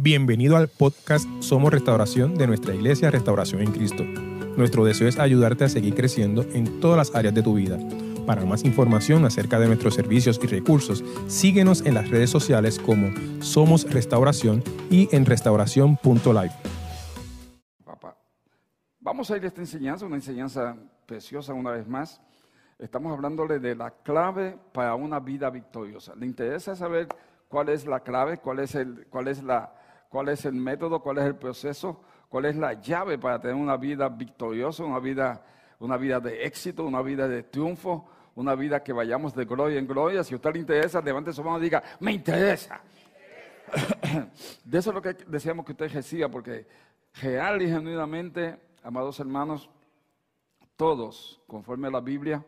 Bienvenido al podcast Somos Restauración de nuestra iglesia Restauración en Cristo. Nuestro deseo es ayudarte a seguir creciendo en todas las áreas de tu vida. Para más información acerca de nuestros servicios y recursos, síguenos en las redes sociales como Somos Restauración y en restauración.live. Papá, vamos a ir a esta enseñanza, una enseñanza preciosa una vez más. Estamos hablándole de la clave para una vida victoriosa. ¿Le interesa saber cuál es la clave, cuál es, el, cuál es la, cuál es el método, cuál es el proceso, cuál es la llave para tener una vida victoriosa, una vida, una vida de éxito, una vida de triunfo, una vida que vayamos de gloria en gloria. Si a usted le interesa, levante su mano y diga, me interesa. De eso es lo que deseamos que usted reciba, porque real y genuinamente, amados hermanos, todos, conforme a la Biblia,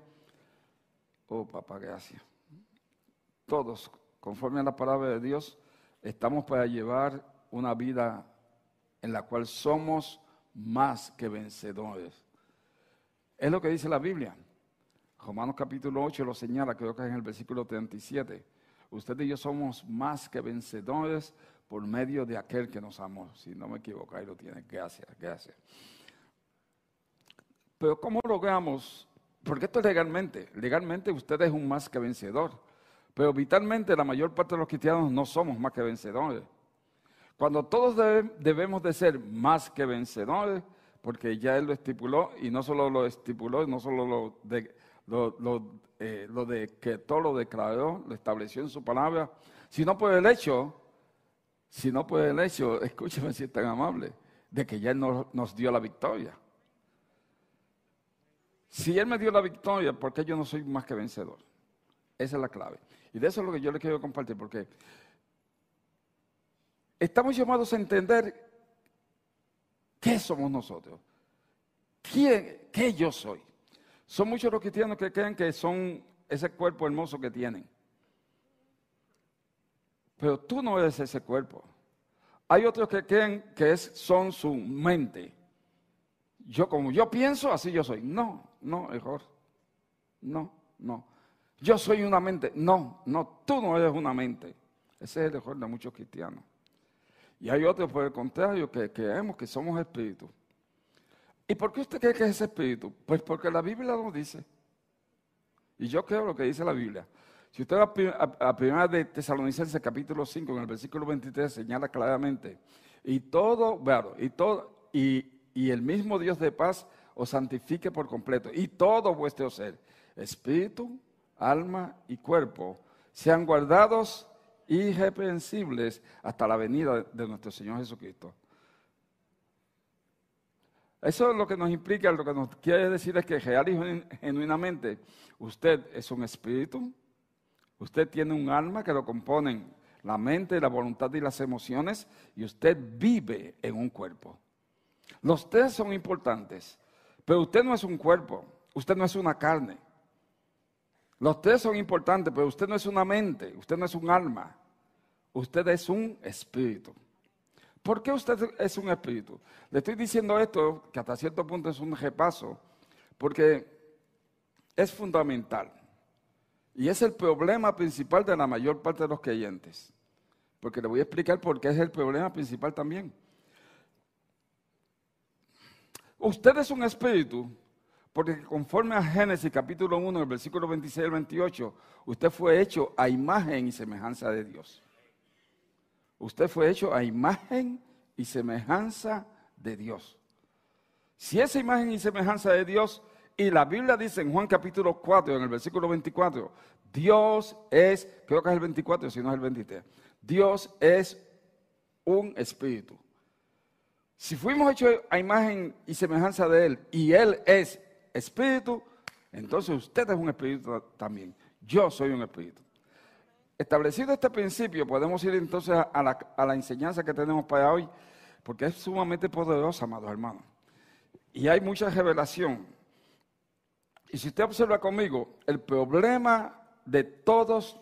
oh papá, gracias, todos, conforme a la palabra de Dios, estamos para llevar una vida en la cual somos más que vencedores. Es lo que dice la Biblia. Romanos capítulo 8 lo señala, creo que es en el versículo 37. Usted y yo somos más que vencedores por medio de aquel que nos amó. Si no me equivoco, ahí lo tiene. Gracias, gracias. Pero ¿cómo logramos? Porque esto es legalmente. Legalmente usted es un más que vencedor. Pero vitalmente la mayor parte de los cristianos no somos más que vencedores. Cuando todos debemos de ser más que vencedores, porque ya Él lo estipuló, y no solo lo estipuló, no solo lo de, eh, lo, de que todo lo declaró, lo estableció en su palabra, sino por el hecho, sino por el hecho, escúcheme si es tan amable, de que ya Él nos, nos dio la victoria. Si Él me dio la victoria, ¿por qué yo no soy más que vencedor? Esa es la clave. Y de eso es lo que yo le quiero compartir, porque estamos llamados a entender qué somos nosotros, quién, qué yo soy. Son muchos los cristianos que creen que son ese cuerpo hermoso que tienen. Pero tú no eres ese cuerpo. Hay otros que creen que son su mente. Yo como yo pienso, así yo soy. No, no, error. No, no. Yo soy una mente. No, no, tú no eres una mente. Ese es el error de muchos cristianos. Y hay otros, por el contrario, que creemos que somos espíritus. ¿Y por qué usted cree que es espíritu? Pues porque la Biblia lo dice. Y yo creo lo que dice la Biblia. Si usted va a, primera de Tesalonicenses capítulo 5, en el versículo 23, señala claramente, y todo, bueno, y todo, y, y el mismo Dios de paz os santifique por completo, y todo vuestro ser, espíritu, alma y cuerpo, sean guardados irreprensibles hasta la venida de nuestro Señor Jesucristo. Eso es lo que nos implica, lo que nos quiere decir es que real y genuinamente usted es un espíritu, usted tiene un alma que lo componen la mente, la voluntad y las emociones, y usted vive en un cuerpo. Los tres son importantes, pero usted no es un cuerpo, usted no es una carne. Los tres son importantes, pero usted no es una mente, usted no es un alma, usted es un espíritu. ¿Por qué usted es un espíritu? Le estoy diciendo esto, que hasta cierto punto es un repaso, porque es fundamental. Y es el problema principal de la mayor parte de los creyentes. Porque le voy a explicar por qué es el problema principal también. Usted es un espíritu porque conforme a Génesis capítulo 1, el versículo 26 al 28, usted fue hecho a imagen y semejanza de Dios. Usted fue hecho a imagen y semejanza de Dios. Si esa imagen y semejanza de Dios, y la Biblia dice en Juan capítulo 4, en el versículo 24, Dios es, creo que es el 24, si no es el 23, Dios es un espíritu. Si fuimos hechos a imagen y semejanza de Él, y Él es espíritu, entonces usted es un espíritu también. Yo soy un espíritu. Establecido este principio, podemos ir entonces a la, enseñanza que tenemos para hoy, porque es sumamente poderosa, amados hermanos. Y hay mucha revelación. Y si usted observa conmigo, el problema de todos,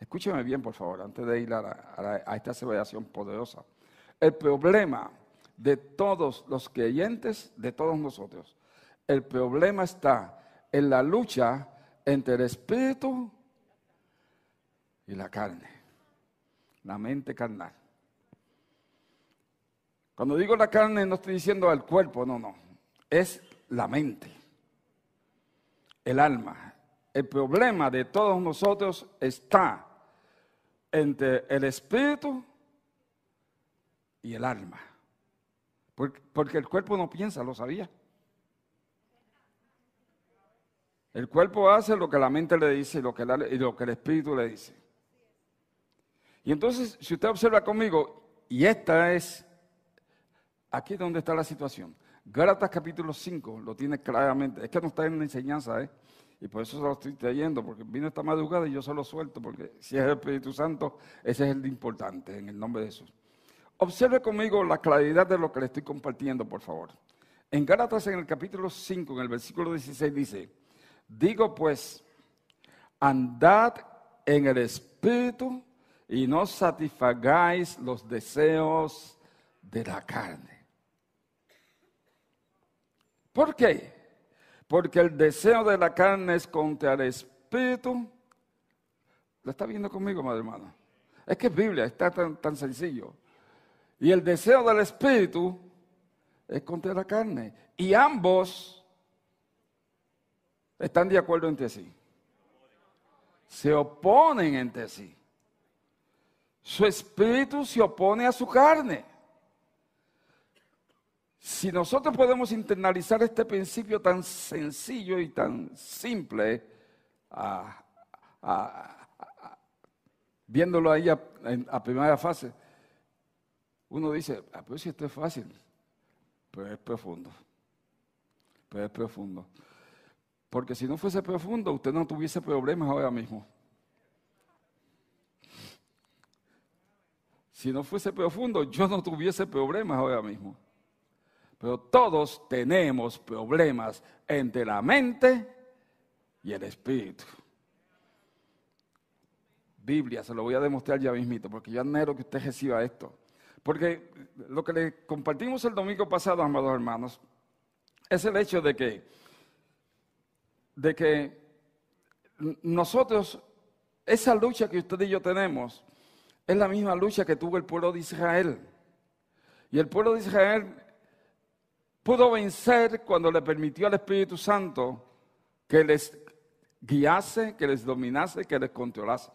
escúcheme bien por favor, antes de ir a, a esta revelación poderosa, el problema de todos los creyentes, de todos nosotros, el problema está en la lucha entre el espíritu y la carne, la mente carnal. Cuando digo la carne no estoy diciendo el cuerpo, no, no. Es la mente, el alma. El problema de todos nosotros está entre el espíritu y el alma. Porque, el cuerpo no piensa, lo sabía. El cuerpo hace lo que la mente le dice y lo que, y lo que el espíritu le dice. Y entonces, si usted observa conmigo, y esta es, aquí es donde está la situación. Gálatas capítulo 5 lo tiene claramente. Es que no está en la enseñanza, ¿eh? Y por eso se lo estoy trayendo, porque vino esta madrugada y yo se lo suelto, porque si es el Espíritu Santo, ese es el importante, en el nombre de Jesús. Observe conmigo la claridad de lo que le estoy compartiendo, por favor. En Gálatas, en el capítulo 5, en el versículo 16, dice, digo pues, andad en el Espíritu y no satisfagáis los deseos de la carne. ¿Por qué? Porque el deseo de la carne es contra el Espíritu. ¿Lo está viendo conmigo, madre hermana? Es que es Biblia, está tan, tan sencillo. Y el deseo del Espíritu es contra la carne. Y ambos están de acuerdo entre sí. Se oponen entre sí. Su espíritu se opone a su carne. Si nosotros podemos internalizar este principio tan sencillo y tan simple, viéndolo ahí a, primera fase, uno dice, ah, pues si esto es fácil, pero es profundo, pero es profundo. Porque si no fuese profundo, usted no tuviese problemas ahora mismo. Si no fuese profundo, yo no tuviese problemas ahora mismo. Pero todos tenemos problemas entre la mente y el espíritu. Biblia, se lo voy a demostrar ya mismito, porque yo anhelo que usted reciba esto. Porque lo que le compartimos el domingo pasado, amados hermanos, es el hecho de que, de que nosotros, esa lucha que usted y yo tenemos, es la misma lucha que tuvo el pueblo de Israel. Y el pueblo de Israel pudo vencer cuando le permitió al Espíritu Santo que les guiase, que les dominase, que les controlase.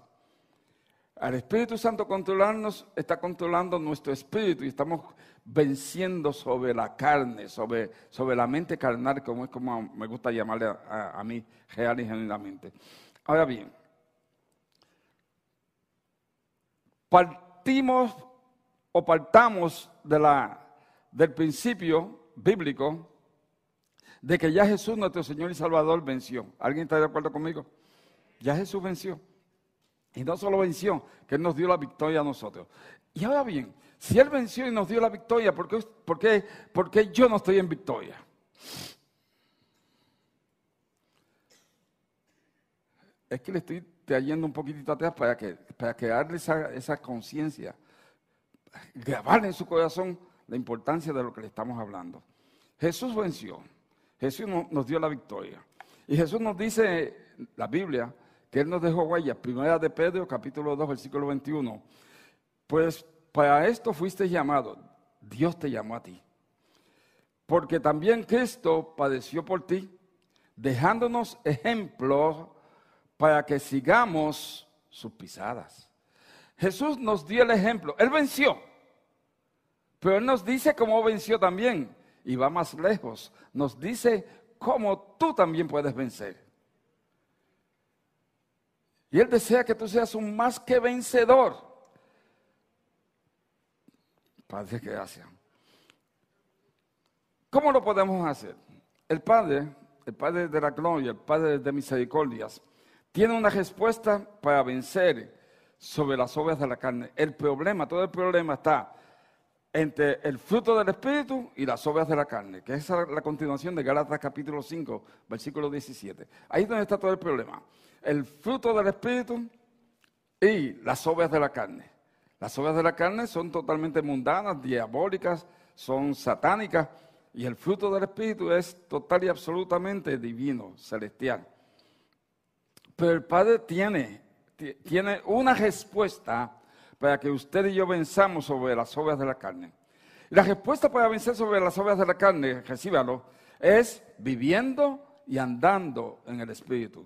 Al Espíritu Santo controlarnos está controlando nuestro espíritu y estamos venciendo sobre la carne, sobre, sobre la mente carnal, como es como me gusta llamarle a, a mí real y genuinamente. Ahora bien, partimos o partamos de la, del principio bíblico de que ya Jesús, nuestro Señor y Salvador, venció. ¿Alguien está de acuerdo conmigo? Ya Jesús venció. Y no solo venció, que Él nos dio la victoria a nosotros. Y ahora bien, si Él venció y nos dio la victoria, ¿por qué, por qué, por qué yo no estoy en victoria? Es que le estoy trayendo un poquitito atrás para que, para que darle esa, esa conciencia, grabarle en su corazón la importancia de lo que le estamos hablando. Jesús venció, Jesús nos dio la victoria. Y Jesús nos dice, la Biblia, que Él nos dejó huellas, primera de Pedro, capítulo 2, versículo 21. Pues para esto fuiste llamado, Dios te llamó a ti. Porque también Cristo padeció por ti, dejándonos ejemplos para que sigamos sus pisadas. Jesús nos dio el ejemplo. Él venció. Pero Él nos dice cómo venció también. Y va más lejos. Nos dice cómo tú también puedes vencer. Y Él desea que tú seas un más que vencedor. Padre, gracias. ¿Cómo lo podemos hacer? El Padre, el Padre de la gloria, el Padre de misericordias, tiene una respuesta para vencer sobre las obras de la carne. El problema, todo el problema está entre el fruto del Espíritu y las obras de la carne, que es la continuación de Gálatas capítulo 5, versículo 17. Ahí es donde está todo el problema. El fruto del Espíritu y las obras de la carne. Las obras de la carne son totalmente mundanas, diabólicas, son satánicas, y el fruto del Espíritu es total y absolutamente divino, celestial. Pero el Padre tiene, tiene una respuesta para que usted y yo venzamos sobre las obras de la carne. La respuesta para vencer sobre las obras de la carne, recíbalo, es viviendo y andando en el Espíritu.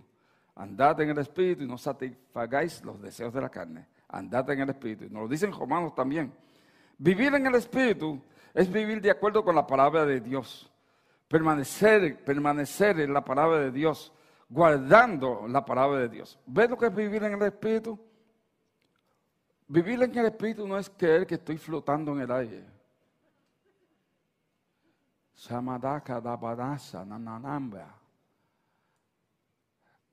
Andad en el Espíritu y no satisfagáis los deseos de la carne. Andad en el Espíritu. Nos lo dicen romanos también. Vivir en el Espíritu es vivir de acuerdo con la palabra de Dios. Permanecer, permanecer en la palabra de Dios, guardando la palabra de Dios. ¿Ves lo que es vivir en el Espíritu? Vivir en el Espíritu no es creer que estoy flotando en el aire.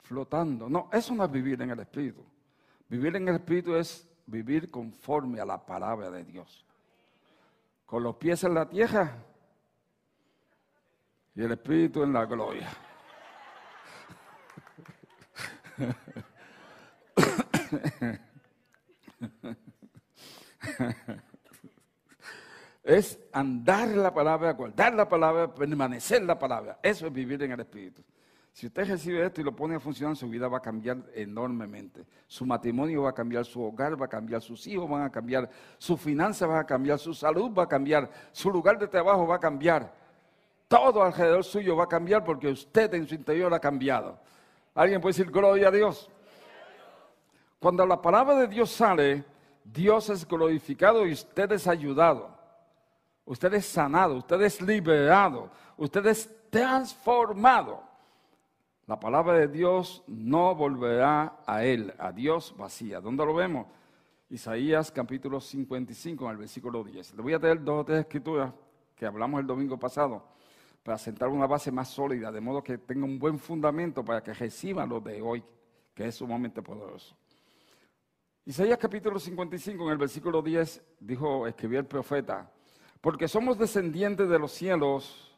Flotando. No, eso no es vivir en el Espíritu. Vivir en el Espíritu es vivir conforme a la palabra de Dios. Con los pies en la tierra y el Espíritu en la gloria. es andar la palabra, guardar la palabra, permanecer la palabra. Eso es vivir en el Espíritu. Si usted recibe esto y lo pone a funcionar, su vida va a cambiar enormemente. Su matrimonio va a cambiar, su hogar va a cambiar, sus hijos van a cambiar, su finanzas va a cambiar, su salud va a cambiar, su lugar de trabajo va a cambiar. Todo alrededor suyo va a cambiar porque usted en su interior ha cambiado. ¿Alguien puede decir gloria a Dios? Cuando la palabra de Dios sale, Dios es glorificado y usted es ayudado. Usted es sanado, usted es liberado, usted es transformado la palabra de Dios no volverá a él, a Dios vacía. ¿Dónde lo vemos? Isaías capítulo 55, en el versículo 10. Le voy a traer dos o tres escrituras que hablamos el domingo pasado para sentar una base más sólida, de modo que tenga un buen fundamento para que reciba lo de hoy, que es sumamente poderoso. Isaías capítulo 55, en el versículo 10, dijo, escribió el profeta, porque somos descendientes de los cielos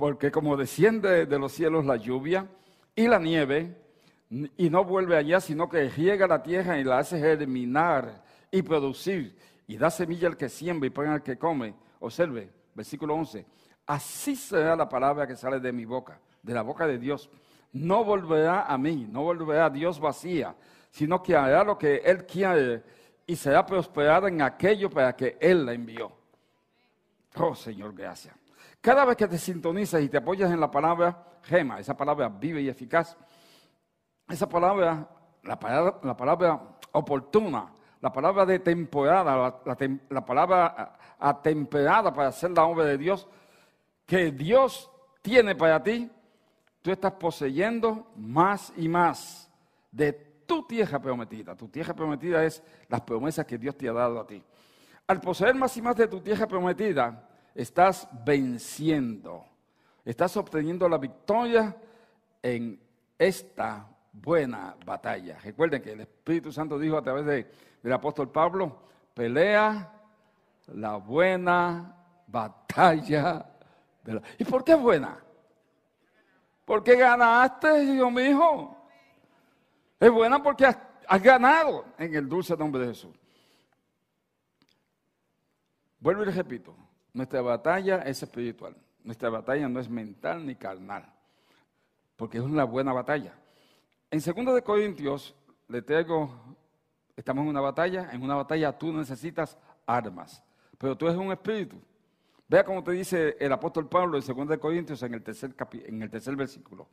porque como desciende de los cielos la lluvia y la nieve, y no vuelve allá, sino que riega la tierra y la hace germinar y producir, y da semilla al que siembra y pan al que come. Observe, versículo 11. Así será la palabra que sale de mi boca, de la boca de Dios. No volverá a mí, no volverá a Dios vacía, sino que hará lo que Él quiere y será prosperada en aquello para que Él la envió. Oh Señor, gracias. Cada vez que te sintonizas y te apoyas en la palabra gema, esa palabra vive y eficaz, esa palabra, la palabra, oportuna, la palabra de temporada, la, palabra atemperada para hacer la obra de Dios, que Dios tiene para ti, tú estás poseyendo más y más de tu tierra prometida. Tu tierra prometida es las promesas que Dios te ha dado a ti. Al poseer más y más de tu tierra prometida, estás venciendo, estás obteniendo la victoria en esta buena batalla. Recuerden que el Espíritu Santo dijo a través del apóstol Pablo, pelea la buena batalla. ¿Y por qué buena? Porque ganaste, hijo mío. Es buena porque has ganado en el dulce nombre de Jesús. Vuelvo y les repito, nuestra batalla es espiritual. Nuestra batalla no es mental ni carnal, porque es una buena batalla. En 2 de Corintios le traigo, estamos en una batalla, en una batalla tú necesitas armas, pero tú eres un espíritu. Vea cómo te dice el apóstol Pablo en 2 de Corintios en el tercer, en el tercer versículo.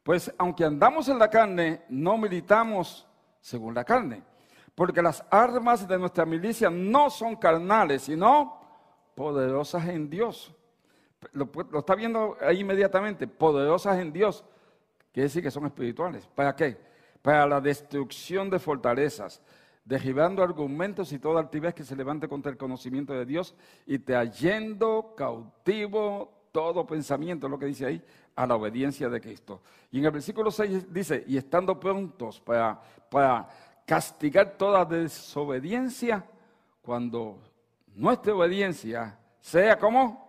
Pues aunque andamos en la carne, no militamos según la carne, porque las armas de nuestra milicia no son carnales, sino poderosas en Dios. Lo, está viendo ahí inmediatamente, poderosas en Dios. Quiere decir que son espirituales. ¿Para qué? Para la destrucción de fortalezas, derribando argumentos y toda altivez que se levante contra el conocimiento de Dios y trayendo cautivo todo pensamiento, lo que dice ahí, a la obediencia de Cristo. Y en el versículo 6 dice, y estando prontos para, para castigar toda desobediencia cuando nuestra obediencia sea como...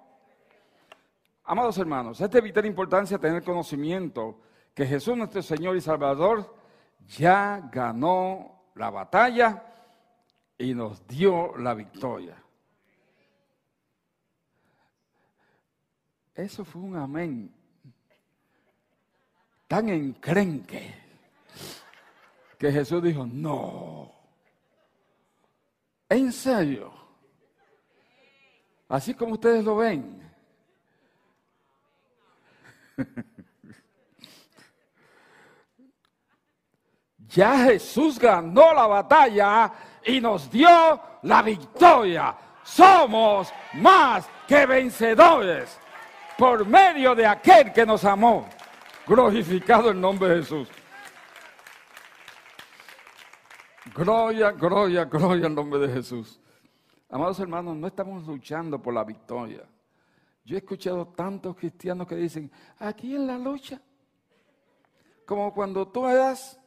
Amados hermanos, es de vital importancia tener conocimiento que Jesús nuestro Señor y Salvador ya ganó la batalla y nos dio la victoria. Eso fue un amén tan encrenque que Jesús dijo, no, en serio. Así como ustedes lo ven. Ya Jesús ganó la batalla y nos dio la victoria. Somos más que vencedores por medio de aquel que nos amó. Glorificado el nombre de Jesús. Gloria, gloria, gloria al nombre de Jesús. Amados hermanos, no estamos luchando por la victoria. Yo he escuchado tantos cristianos que dicen, aquí en la lucha, como cuando tú eras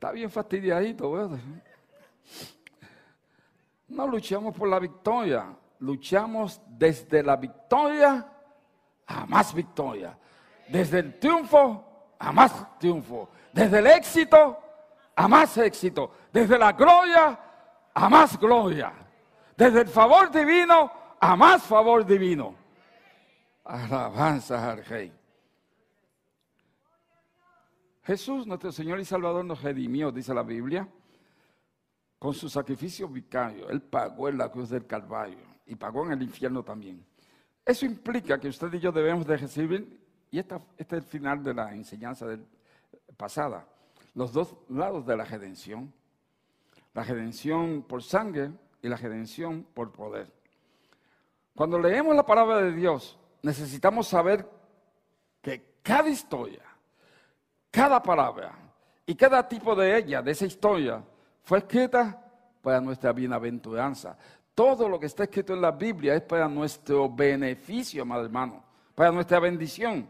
Está bien fastidiadito, ¿verdad? No luchamos por la victoria, luchamos desde la victoria a más victoria. Desde el triunfo a más triunfo. Desde el éxito a más éxito. Desde la gloria a más gloria. Desde el favor divino a más favor divino. Alabanza al Rey. Jesús, nuestro Señor y Salvador, nos redimió, dice la Biblia, con su sacrificio vicario. Él pagó en la cruz del Calvario y pagó en el infierno también. Eso implica que usted y yo debemos de recibir, y este es el final de la enseñanza pasada, los dos lados de la redención. La redención por sangre y la redención por poder. Cuando leemos la palabra de Dios, necesitamos saber que cada historia cada palabra y cada tipo de ella, de esa historia, fue escrita para nuestra bienaventuranza. Todo lo que está escrito en la Biblia es para nuestro beneficio, amado hermano, para nuestra bendición.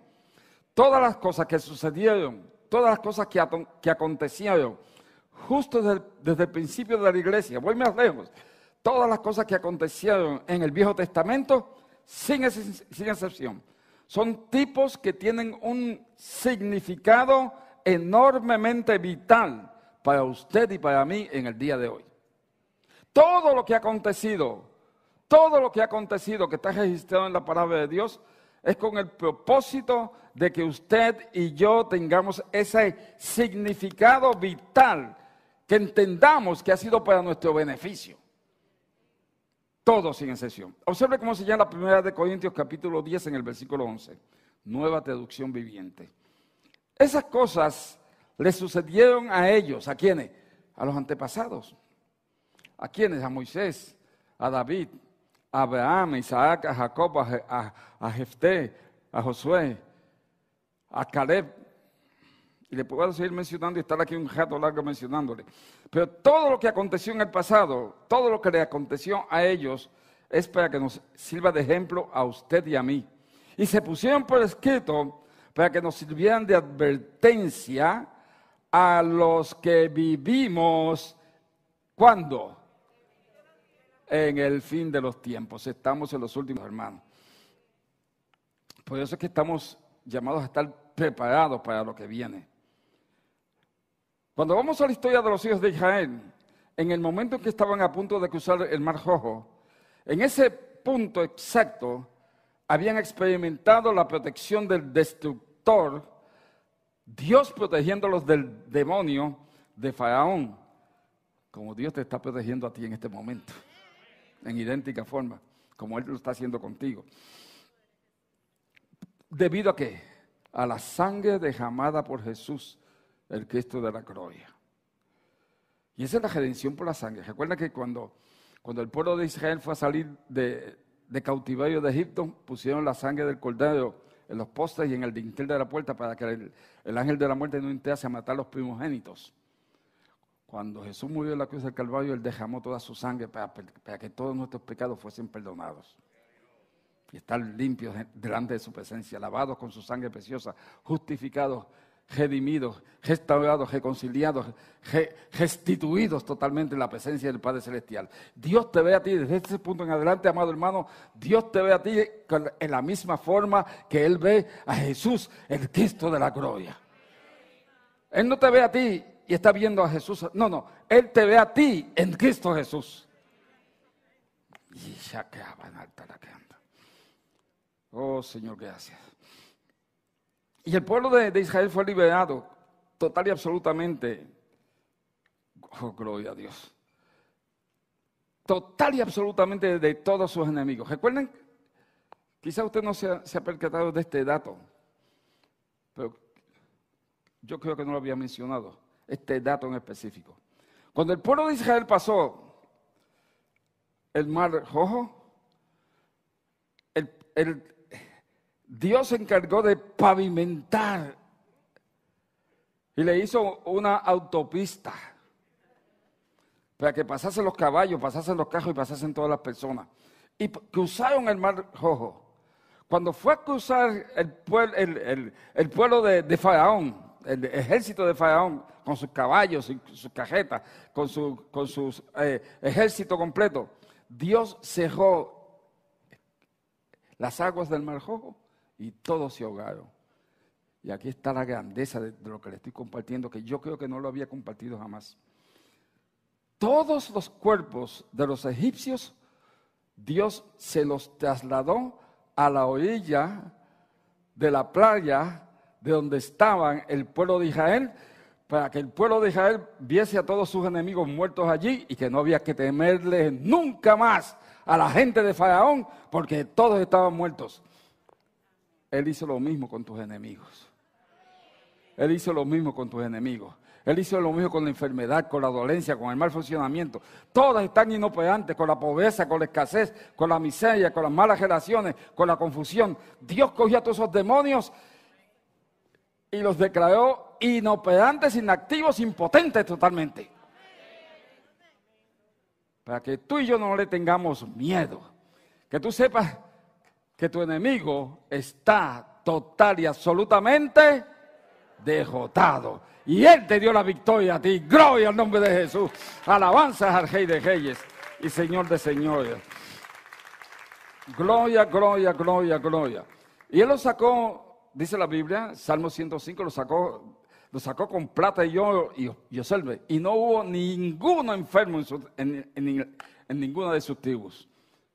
Todas las cosas que sucedieron, todas las cosas que, acontecieron, justo desde el, principio de la iglesia, voy más lejos, todas las cosas que acontecieron en el Viejo Testamento, sin excepción, son tipos que tienen un significado enormemente vital para usted y para mí en el día de hoy. Todo lo que ha acontecido, todo lo que ha acontecido que está registrado en la palabra de Dios es con el propósito de que usted y yo tengamos ese significado vital, que entendamos que ha sido para nuestro beneficio. Todo sin excepción. Observe cómo se llama la primera de Corintios capítulo 10 en el versículo 11. Nueva traducción viviente. Esas cosas le sucedieron a ellos. ¿A quiénes? A los antepasados. ¿A quiénes? A Moisés, a David, a Abraham, a Isaac, a Jacob, a, a Jefté, a Josué, a Caleb, y le puedo seguir mencionando y estar aquí un rato largo mencionándole. Pero todo lo que aconteció en el pasado, todo lo que le aconteció a ellos, es para que nos sirva de ejemplo a usted y a mí. Y se pusieron por escrito para que nos sirvieran de advertencia a los que vivimos, ¿cuándo? En el fin de los tiempos. Estamos en los últimos, hermanos. Por eso es que estamos llamados a estar preparados para lo que viene. Cuando vamos a la historia de los hijos de Israel, en el momento en que estaban a punto de cruzar el Mar Rojo, en ese punto exacto habían experimentado la protección del destructor, Dios protegiéndolos del demonio de Faraón, como Dios te está protegiendo a ti en este momento, en idéntica forma, como Él lo está haciendo contigo. ¿Debido a qué? A la sangre derramada por Jesús el Cristo de la gloria. Y esa es la redención por la sangre. Recuerda que cuando, cuando el pueblo de Israel fue a salir de, cautiverio de Egipto, pusieron la sangre del cordero en los postes y en el dintel de la puerta para que el, ángel de la muerte no entrase a matar a los primogénitos. Cuando Jesús murió en la cruz del Calvario, Él derramó toda su sangre para, que todos nuestros pecados fuesen perdonados. Y estar limpios delante de su presencia, lavados con su sangre preciosa, justificados redimidos, restaurados, reconciliados, restituidos totalmente en la presencia del Padre Celestial. Dios te ve a ti desde este punto en adelante, amado hermano, Dios te ve a ti en la misma forma que Él ve a Jesús, el Cristo de la gloria. Él no te ve a ti y está viendo a Jesús, no, no, Él te ve a ti en Cristo Jesús. Y ya que alta la canta. Oh Señor, gracias. Y el pueblo de, Israel fue liberado total y absolutamente. Oh, gloria a Dios. total y absolutamente de todos sus enemigos. Recuerden, quizá usted no se ha, percatado de este dato, pero yo creo que no lo había mencionado, este dato en específico. Cuando el pueblo de Israel pasó el mar rojo, el, Dios se encargó de pavimentar y le hizo una autopista para que pasasen los caballos, pasasen los carros y pasasen todas las personas. Y cruzaron el mar rojo. Cuando fue a cruzar el, pueblo, de, Faraón, el ejército de Faraón, con sus caballos y sus cajetas, con su eh, ejército completo, Dios cerró las aguas del mar rojo y todos se ahogaron. Y aquí está la grandeza de, lo que le estoy compartiendo, que yo creo que no lo había compartido jamás. Todos los cuerpos de los egipcios, Dios se los trasladó a la orilla de la playa de donde estaban el pueblo de Israel para que el pueblo de Israel viese a todos sus enemigos muertos allí y que no había que temerle nunca más a la gente de Faraón porque todos estaban muertos. Él hizo lo mismo con tus enemigos. Él hizo lo mismo con tus enemigos. Él hizo lo mismo con la enfermedad, con la dolencia, con el mal funcionamiento. Todas están inoperantes con la pobreza, con la escasez, con la miseria, con las malas relaciones, con la confusión. Dios cogió a todos esos demonios y los declaró inoperantes, inactivos, impotentes totalmente. Para que tú y yo no le tengamos miedo. Que tú sepas que tu enemigo está total y absolutamente derrotado. Y Él te dio la victoria a ti. Gloria al nombre de Jesús. Alabanzas al Rey de Reyes y Señor de Señores. Gloria, gloria, gloria, gloria. Y Él lo sacó dice la Biblia, Salmo 105 lo sacó, lo sacó con plata y oro y, y Y no hubo ninguno enfermo en, en, ninguna de sus tribus.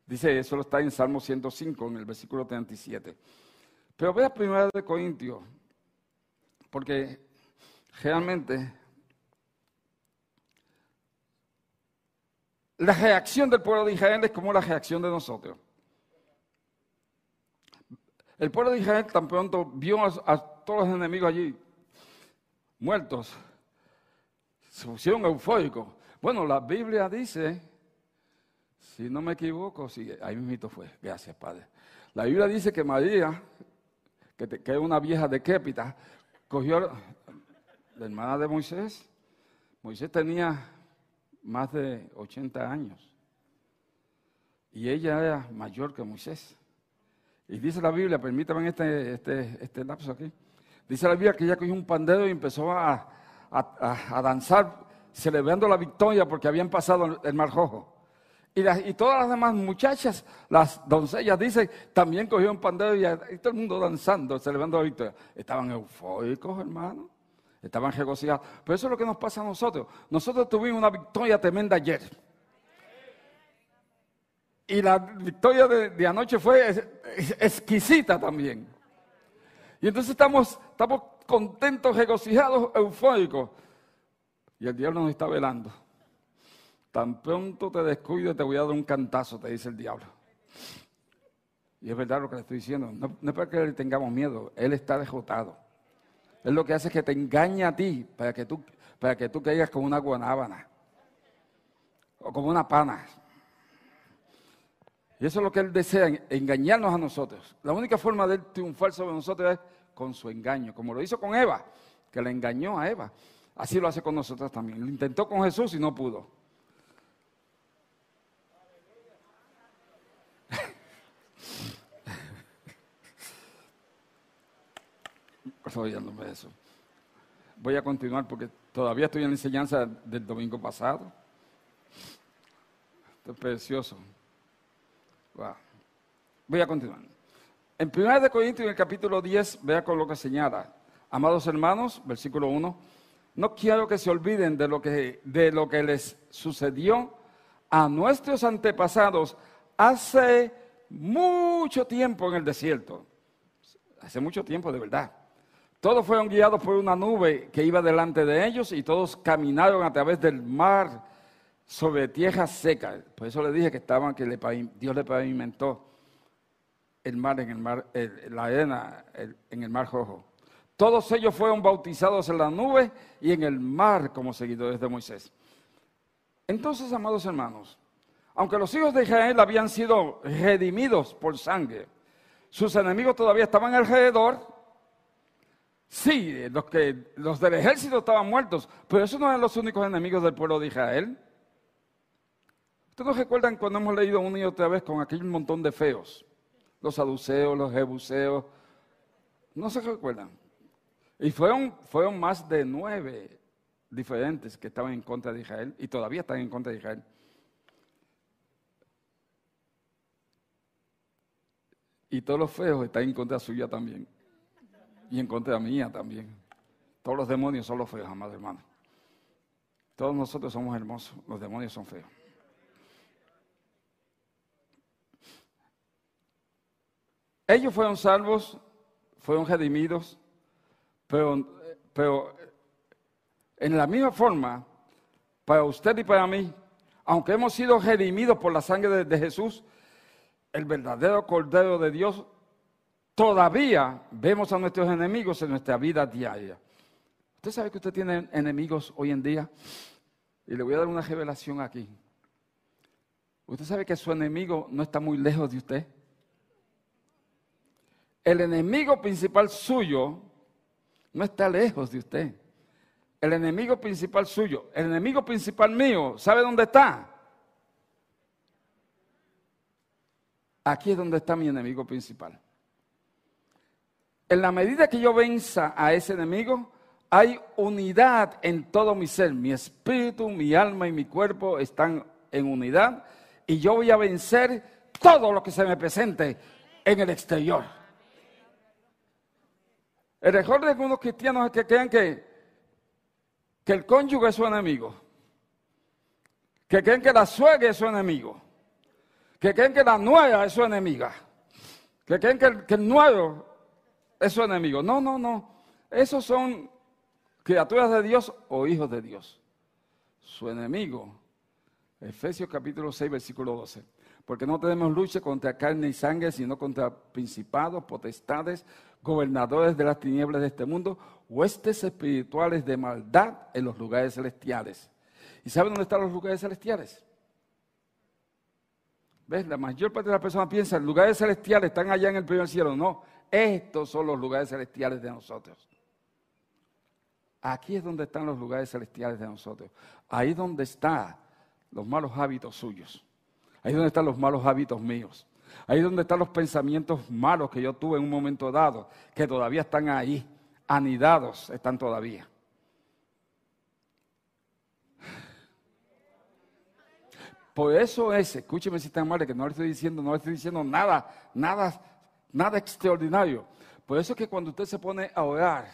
Dice, eso lo está en Salmo 105, en el versículo 37. Pero vea primero de Corintios, porque realmente la reacción del pueblo de Israel es como la reacción de nosotros. El pueblo de Israel tan pronto vio a, todos los enemigos allí muertos. Se pusieron eufóricos. Bueno, la Biblia dice, si no me equivoco, sí, ahí mismo fue. Gracias, Padre. La Biblia dice que María, que, que es una vieja decrépita, cogió la hermana de Moisés. Moisés tenía más de 80 años. Y ella era mayor que Moisés. Y dice la Biblia, permítame este, este, este lapso aquí. Dice la Biblia que ella cogió un pandero y empezó a, danzar celebrando la victoria porque habían pasado el mar rojo. Y, todas las demás muchachas, las doncellas, dice, también cogió un pandero y, todo el mundo danzando, celebrando la victoria. Estaban eufóricos, hermano. Estaban regocijados. Pero eso es lo que nos pasa a nosotros. Nosotros tuvimos una victoria tremenda ayer. Y la victoria de, anoche fue exquisita también. Y entonces estamos, estamos contentos, regocijados, eufóricos. Y el diablo nos está velando. Tan pronto te descuido te voy a dar un cantazo, te dice el diablo. Y es verdad lo que le estoy diciendo. No, es para que le tengamos miedo. Él está derrotado. Él lo que hace es que te engaña a ti para que tú, para que tú caigas como una guanábana. O como una pana. Y eso es lo que Él desea, engañarnos a nosotros. La única forma de triunfar sobre nosotros es con su engaño, como lo hizo con Eva, que le engañó a Eva. Así lo hace con nosotros también. Lo intentó con Jesús y no pudo. eso. Voy a continuar porque todavía estoy en la enseñanza del domingo pasado. Esto es precioso. Voy a continuar. En 1 Corintios, en el capítulo 10, vea con lo que señala. Amados hermanos, versículo 1, no quiero que se olviden de lo que, de lo que les sucedió a nuestros antepasados hace mucho tiempo en el desierto. Hace mucho tiempo, de verdad. Todos fueron guiados por una nube que iba delante de ellos y todos caminaron a través del mar sobre tierra seca. Por eso le dije que estaban, que Dios le pavimentó el mar en el mar, la arena en el mar rojo. Todos ellos fueron bautizados en la nube y en el mar como seguidores de Moisés. Entonces, amados hermanos, aunque los hijos de Israel habían sido redimidos por sangre, sus enemigos todavía estaban alrededor. Sí, los, que, los del ejército estaban muertos, pero esos no eran los únicos enemigos del pueblo de Israel. ¿Ustedes no recuerdan cuando hemos leído una y otra vez con aquel montón de feos? Los saduceos, los jebuseos. ¿No se recuerdan? Y fueron, fueron más de nueve diferentes que estaban en contra de Israel y todavía están en contra de Israel. Y todos los feos están en contra suya también. Y en contra mía también. Todos los demonios son los feos, amados hermanos. Todos nosotros somos hermosos, los demonios son feos. Ellos fueron salvos, fueron redimidos, pero, pero en la misma forma, para usted y para mí, aunque hemos sido redimidos por la sangre de, Jesús, el verdadero Cordero de Dios, todavía vemos a nuestros enemigos en nuestra vida diaria. ¿Usted sabe que usted tiene enemigos hoy en día? Y le voy a dar una revelación aquí. ¿Usted sabe que su enemigo no está muy lejos de usted? El enemigo principal suyo no está lejos de usted. El enemigo principal suyo, el enemigo principal mío, ¿sabe dónde está? Aquí es donde está mi enemigo principal. En la medida que yo venza a ese enemigo, hay unidad en todo mi ser. Mi espíritu, mi alma y mi cuerpo están en unidad y yo voy a vencer todo lo que se me presente en el exterior. El error de algunos cristianos es que crean que, que el cónyuge es su enemigo, que creen que la suegra es su enemigo, que creen que la nuera es su enemiga, que creen que el, que el nuevo es su enemigo. No, no, no. Esos son criaturas de Dios o hijos de Dios. Su enemigo. Efesios capítulo 6, versículo 12 porque no tenemos lucha contra carne y sangre, sino contra principados, potestades, gobernadores de las tinieblas de este mundo, huestes espirituales de maldad en los lugares celestiales. ¿Y saben dónde están los lugares celestiales? ¿Ves? La mayor parte de las personas piensan, los lugares celestiales están allá en el primer cielo. No, estos son los lugares celestiales de nosotros. Aquí es donde están los lugares celestiales de nosotros. Ahí es donde están los malos hábitos suyos. Ahí es donde están los malos hábitos míos. Ahí es donde están los pensamientos malos que yo tuve en un momento dado, que todavía están ahí, anidados están todavía. Por eso es, escúcheme si están mal, que no le estoy diciendo, no le estoy diciendo nada, nada, nada extraordinario. Por eso es que cuando usted se pone a orar,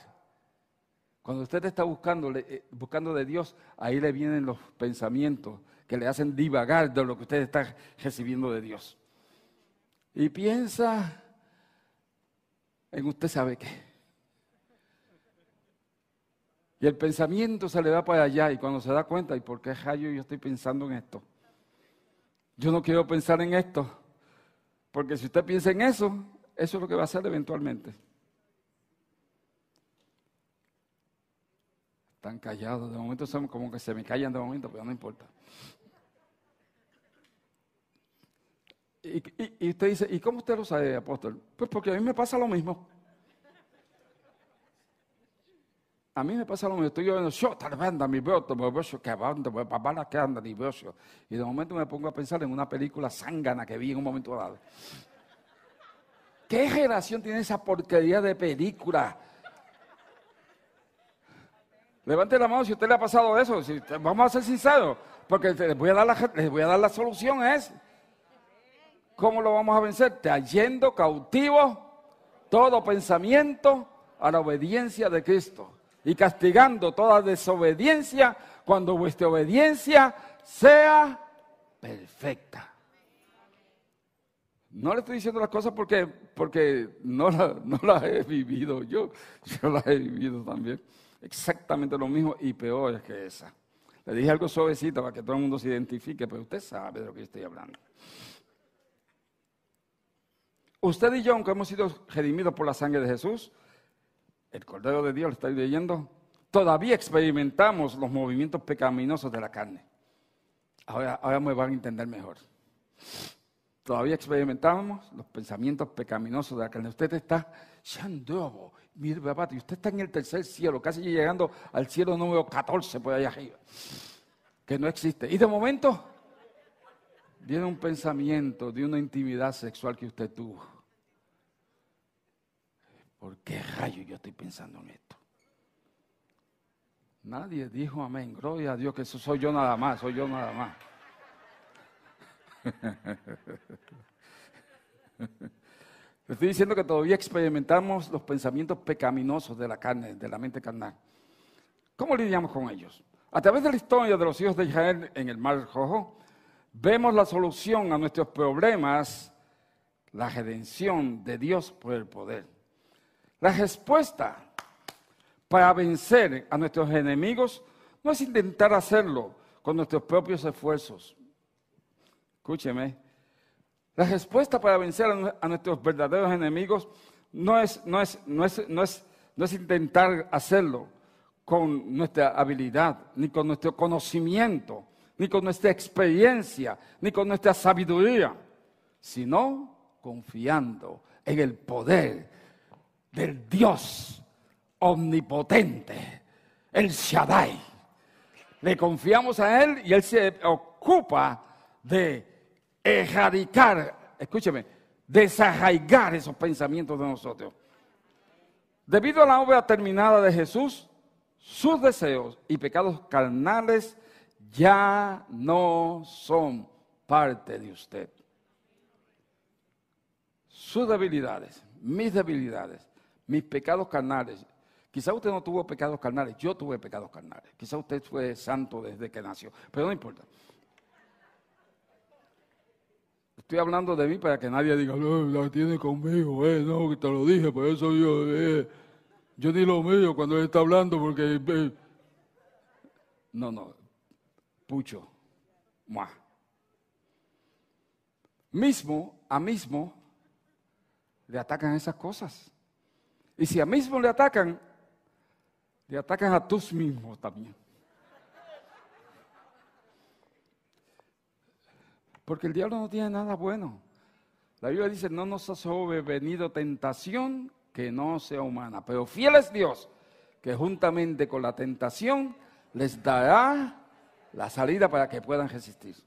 cuando usted está buscando, eh, buscando de Dios, ahí le vienen los pensamientos que le hacen divagar de lo que usted está recibiendo de Dios. Y piensa en usted sabe qué. Y el pensamiento se le va para allá y cuando se da cuenta, ¿y por qué rayo yo estoy pensando en esto? Yo no quiero pensar en esto, porque si usted piensa en eso, eso es lo que va a hacer eventualmente. Están callados, de momento son como que se me callan de momento, pero no importa. Y, usted dice, ¿y cómo usted lo sabe, apóstol? Pues porque a mí me pasa lo mismo. A mí me pasa lo mismo. Estoy yo anda Y de momento me pongo a pensar en una película zángana que vi en un momento dado. ¿Qué generación tiene esa porquería de película? Levante la mano si usted le ha pasado eso. vamos a ser sinceros, porque les voy a dar la, les voy a dar la solución es ¿Cómo lo vamos a vencer? Trayendo cautivo todo pensamiento a la obediencia de Cristo y castigando toda desobediencia cuando vuestra obediencia sea perfecta. No le estoy diciendo las cosas porque, porque no, no las he vivido yo, yo las he vivido también. Exactamente lo mismo y peor que esa. Le dije algo suavecito para que todo el mundo se identifique, pero usted sabe de lo que estoy hablando. Usted y yo, aunque hemos sido redimidos por la sangre de Jesús, el Cordero de Dios, lo estoy leyendo, todavía experimentamos los movimientos pecaminosos de la carne. Ahora, ahora me van a entender mejor. Todavía experimentamos los pensamientos pecaminosos de la carne. Usted está, mire, papá, y usted está en el tercer cielo, casi llegando al cielo número 14 por allá arriba, que no existe. Y de momento viene un pensamiento de una intimidad sexual que usted tuvo. ¿Por qué rayo yo estoy pensando en esto? Nadie dijo amén. Gloria a Dios que eso soy yo nada más, soy yo nada más. Estoy diciendo que todavía experimentamos los pensamientos pecaminosos de la carne, de la mente carnal. ¿Cómo lidiamos con ellos? A través de la historia de los hijos de Israel en el Mar Rojo, vemos la solución a nuestros problemas, la redención de Dios por el poder. La respuesta para vencer a nuestros enemigos no es intentar hacerlo con nuestros propios esfuerzos. Escúcheme. La respuesta para vencer a nuestros verdaderos enemigos no es, no es, no es, no es, no es intentar hacerlo con nuestra habilidad, ni con nuestro conocimiento, ni con nuestra experiencia, ni con nuestra sabiduría, sino confiando en el poder del Dios omnipotente, el Shaddai. Le confiamos a Él y Él se ocupa de erradicar, escúcheme, desarraigar esos pensamientos de nosotros. Debido a la obra terminada de Jesús, sus deseos y pecados carnales ya no son parte de usted. Sus debilidades, mis debilidades, mis pecados carnales. Quizá usted no tuvo pecados carnales, yo tuve pecados carnales. Quizá usted fue santo desde que nació, pero no importa. Estoy hablando de mí para que nadie diga, la tiene conmigo, eh, no, que te lo dije, por eso yo, eh, yo ni lo mío cuando él está hablando, porque... Eh". no, no, pucho, más. Mismo, a mismo, le atacan esas cosas. Y si a mismo le atacan, le atacan a tus mismos también. Porque el diablo no tiene nada bueno. La Biblia dice, no nos ha sobrevenido tentación que no sea humana. Pero fiel es Dios, que juntamente con la tentación les dará la salida para que puedan resistir.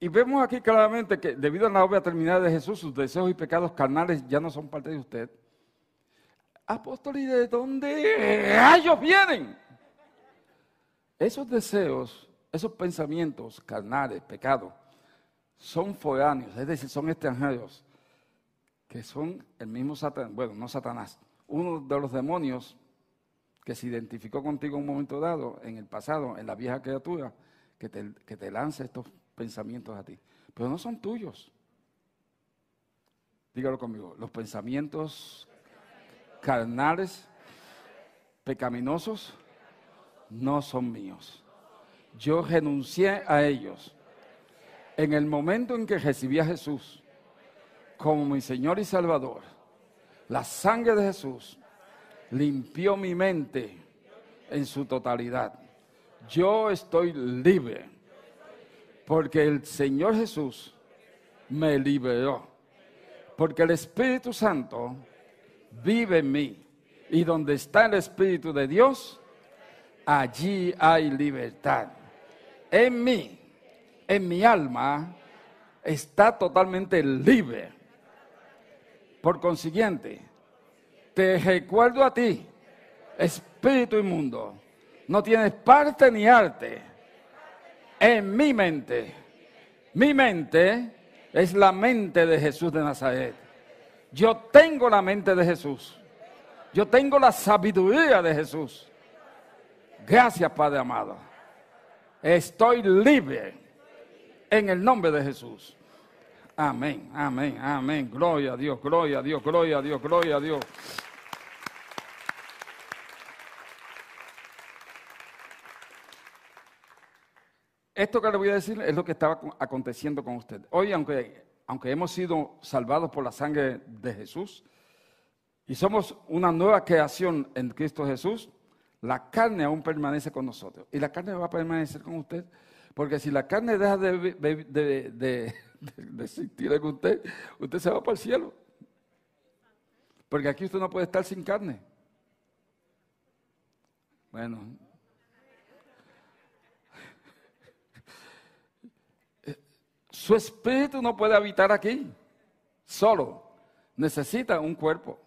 Y vemos aquí claramente que debido a la obra terminada de Jesús, sus deseos y pecados carnales ya no son parte de usted. Apóstol, ¿y de dónde rayos vienen? Esos deseos, esos pensamientos carnales, pecados, son foráneos, es decir, son extranjeros, que son el mismo Satanás, bueno, no Satanás, uno de los demonios que se identificó contigo en un momento dado, en el pasado, en la vieja criatura, que te, que te lanza estos pensamientos a ti, pero no son tuyos. Dígalo conmigo, los pensamientos carnales, pecaminosos, no son míos. Yo renuncié a ellos. En el momento en que recibí a Jesús como mi Señor y Salvador, la sangre de Jesús limpió mi mente en su totalidad. Yo estoy libre porque el Señor Jesús me liberó. Porque el Espíritu Santo vive en mí. Y donde está el Espíritu de Dios, allí hay libertad. En mí, en mi alma, está totalmente libre. Por consiguiente, te recuerdo a ti, espíritu inmundo, no tienes parte ni arte en mi mente. Mi mente es la mente de Jesús de Nazaret. Yo tengo la mente de Jesús. Yo tengo la sabiduría de Jesús. Gracias, Padre amado. Estoy libre en el nombre de Jesús. Amén, amén, amén. Gloria a Dios, gloria a Dios, gloria a Dios, gloria a Dios. esto que le voy a decir es lo que estaba aconteciendo con usted. Hoy, aunque, aunque hemos sido salvados por la sangre de Jesús y somos una nueva creación en Cristo Jesús, la carne aún permanece con nosotros. Y la carne va a permanecer con usted. Porque si la carne deja de, de, existir en usted, usted se va para el cielo. Porque aquí usted no puede estar sin carne. Bueno. Su espíritu no puede habitar aquí, solo. Necesita un cuerpo.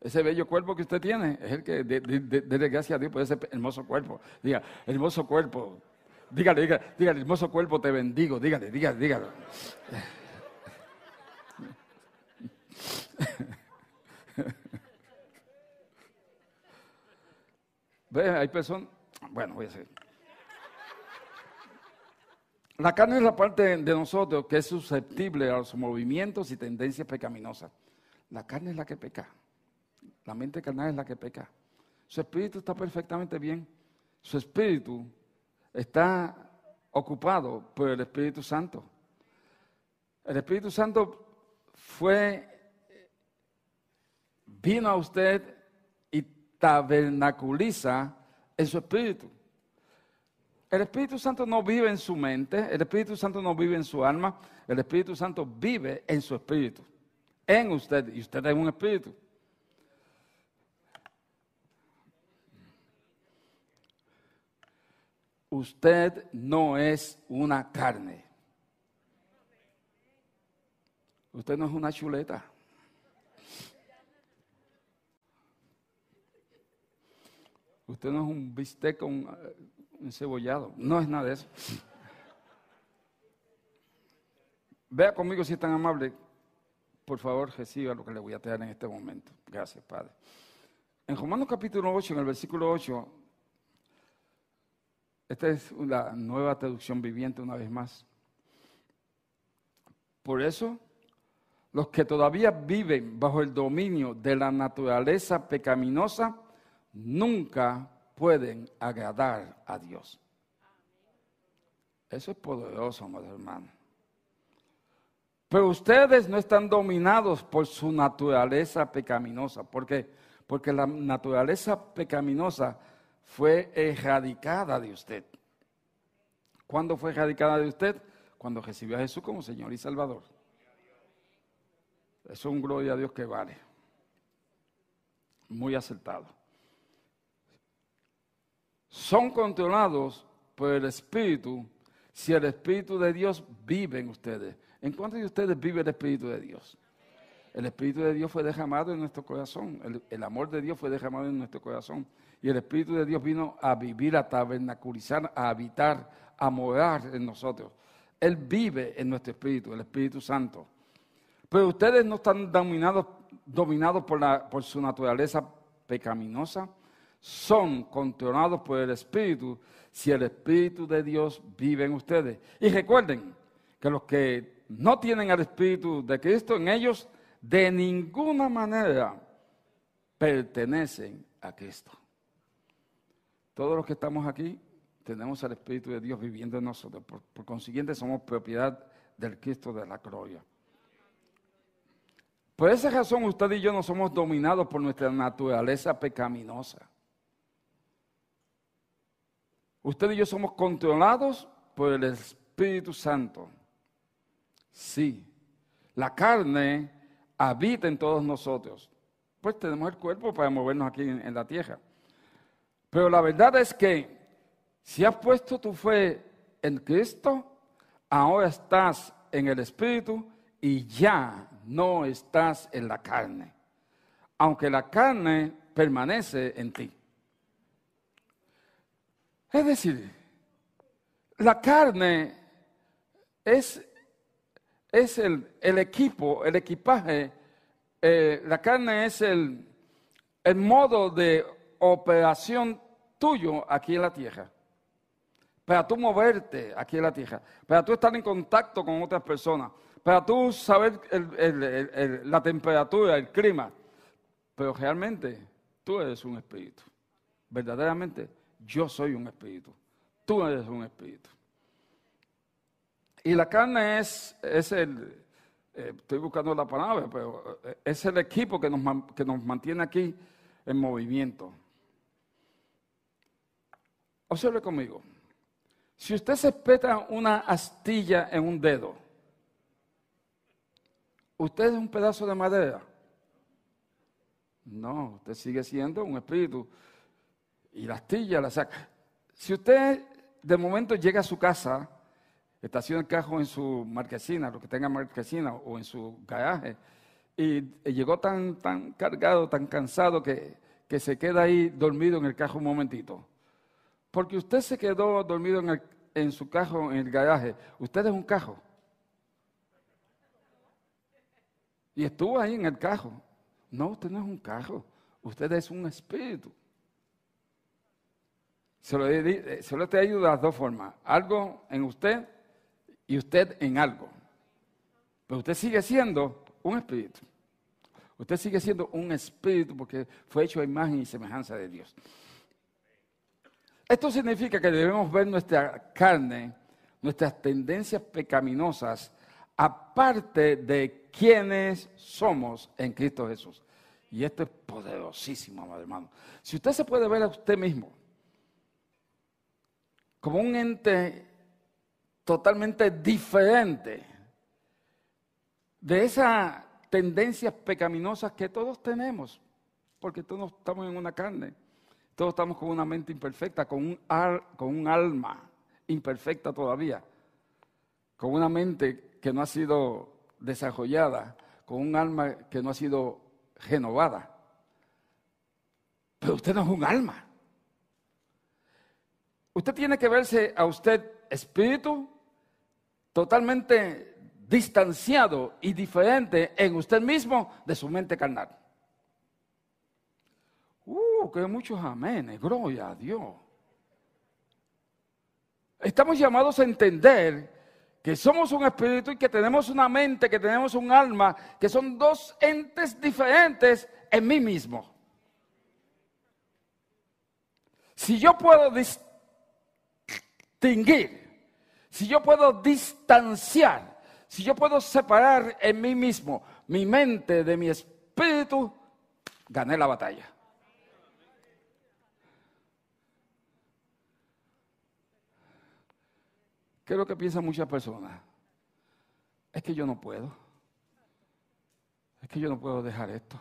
Ese bello cuerpo que usted tiene es el que, de, gracias a Dios por ese hermoso cuerpo. Diga, hermoso cuerpo. Dígale, dígale, dígale, hermoso cuerpo, te bendigo. Dígale, dígale, dígale. ¿Ve? Hay personas. Bueno, voy a seguir. La carne es la parte de nosotros que es susceptible a los movimientos y tendencias pecaminosas. La carne es la que peca. La mente carnal es la que peca. Su espíritu está perfectamente bien. Su espíritu está ocupado por el Espíritu Santo. El Espíritu Santo fue, vino a usted y tabernaculiza en su espíritu. El Espíritu Santo no vive en su mente, el Espíritu Santo no vive en su alma, el Espíritu Santo vive en su espíritu, en usted, y usted es un espíritu. Usted no es una carne. Usted no es una chuleta. Usted no es un bistec con eh, un cebollado. No es nada de eso. Vea conmigo si es tan amable. Por favor, reciba lo que le voy a traer en este momento. Gracias, Padre. En Romanos capítulo 8, en el versículo 8, esta es la nueva traducción viviente una vez más. Por eso, los que todavía viven bajo el dominio de la naturaleza pecaminosa nunca pueden agradar a Dios. Eso es poderoso, amados hermanos. Pero ustedes no están dominados por su naturaleza pecaminosa. ¿Por qué? Porque la naturaleza pecaminosa fue erradicada de usted. ¿Cuándo fue erradicada de usted? Cuando recibió a Jesús como Señor y Salvador. Es un gloria a Dios que vale. Muy acertado. Son controlados por el Espíritu si el Espíritu de Dios vive en ustedes. ¿En cuántos de ustedes vive el Espíritu de Dios? El Espíritu de Dios fue derramado en nuestro corazón. El, el amor de Dios fue derramado en nuestro corazón. Y el Espíritu de Dios vino a vivir, a tabernaculizar, a habitar, a morar en nosotros. Él vive en nuestro espíritu, el Espíritu Santo. Pero ustedes no están dominados, dominados por, la, por su naturaleza pecaminosa, son controlados por el Espíritu si el Espíritu de Dios vive en ustedes. Y recuerden que los que no tienen el Espíritu de Cristo en ellos, de ninguna manera pertenecen a Cristo. Todos los que estamos aquí tenemos al Espíritu de Dios viviendo en nosotros. Por, consiguiente, somos propiedad del Cristo de la gloria. Por esa razón, usted y yo no somos dominados por nuestra naturaleza pecaminosa. Usted y yo somos controlados por el Espíritu Santo. Sí, la carne habita en todos nosotros. Pues tenemos el cuerpo para movernos aquí en la tierra. Pero la verdad es que si has puesto tu fe en Cristo, ahora estás en el Espíritu y ya no estás en la carne, aunque la carne permanece en ti. Es decir, la carne es, es el, equipo, el equipaje, eh, la carne es el, el modo de operación tuyo aquí en la tierra. Para tú moverte aquí en la tierra. Para tú estar en contacto con otras personas. Para tú saber la temperatura, el clima. Pero realmente tú eres un espíritu. Verdaderamente yo soy un espíritu. Tú eres un espíritu. Y la carne es, es el, eh, estoy buscando la palabra, pero eh, es el equipo que nos, que nos mantiene aquí en movimiento. Observe conmigo. Si usted se peta una astilla en un dedo, ¿usted es un pedazo de madera? No, usted sigue siendo un espíritu. Y la astilla la saca. Si usted de momento llega a su casa, estaciona el carro en su marquesina, lo que tenga marquesina, o en su garaje, y, llegó tan, tan cargado, tan cansado, que, que se queda ahí dormido en el carro un momentito. Porque usted se quedó dormido en, en su carro, en el garaje. Usted es un carro. Y estuvo ahí en el carro. No, usted no es un carro. Usted es un espíritu. Se lo, se lo te ayuda de dos formas. Algo en usted y usted en algo. Pero usted sigue siendo un espíritu. Usted sigue siendo un espíritu porque fue hecho a imagen y semejanza de Dios. Esto significa que debemos ver nuestra carne, nuestras tendencias pecaminosas, aparte de quienes somos en Cristo Jesús. Y esto es poderosísimo, amado hermano. Si usted se puede ver a usted mismo como un ente totalmente diferente de esas tendencias pecaminosas que todos tenemos, porque todos estamos en una carne. Todos estamos con una mente imperfecta, con un, con un alma imperfecta todavía, con una mente que no ha sido desarrollada, con un alma que no ha sido renovada. Pero usted no es un alma. Usted tiene que verse a usted espíritu totalmente distanciado y diferente en usted mismo de su mente carnal. Uh, que muchos amenes, gloria a Dios. Estamos llamados a entender que somos un espíritu y que tenemos una mente, que tenemos un alma, que son dos entes diferentes en mí mismo. Si yo puedo distinguir, si yo puedo distanciar, si yo puedo separar en mí mismo mi mente de mi espíritu, gané la batalla. ¿Qué es lo que piensan muchas personas? Es que yo no puedo. Es que yo no puedo dejar esto.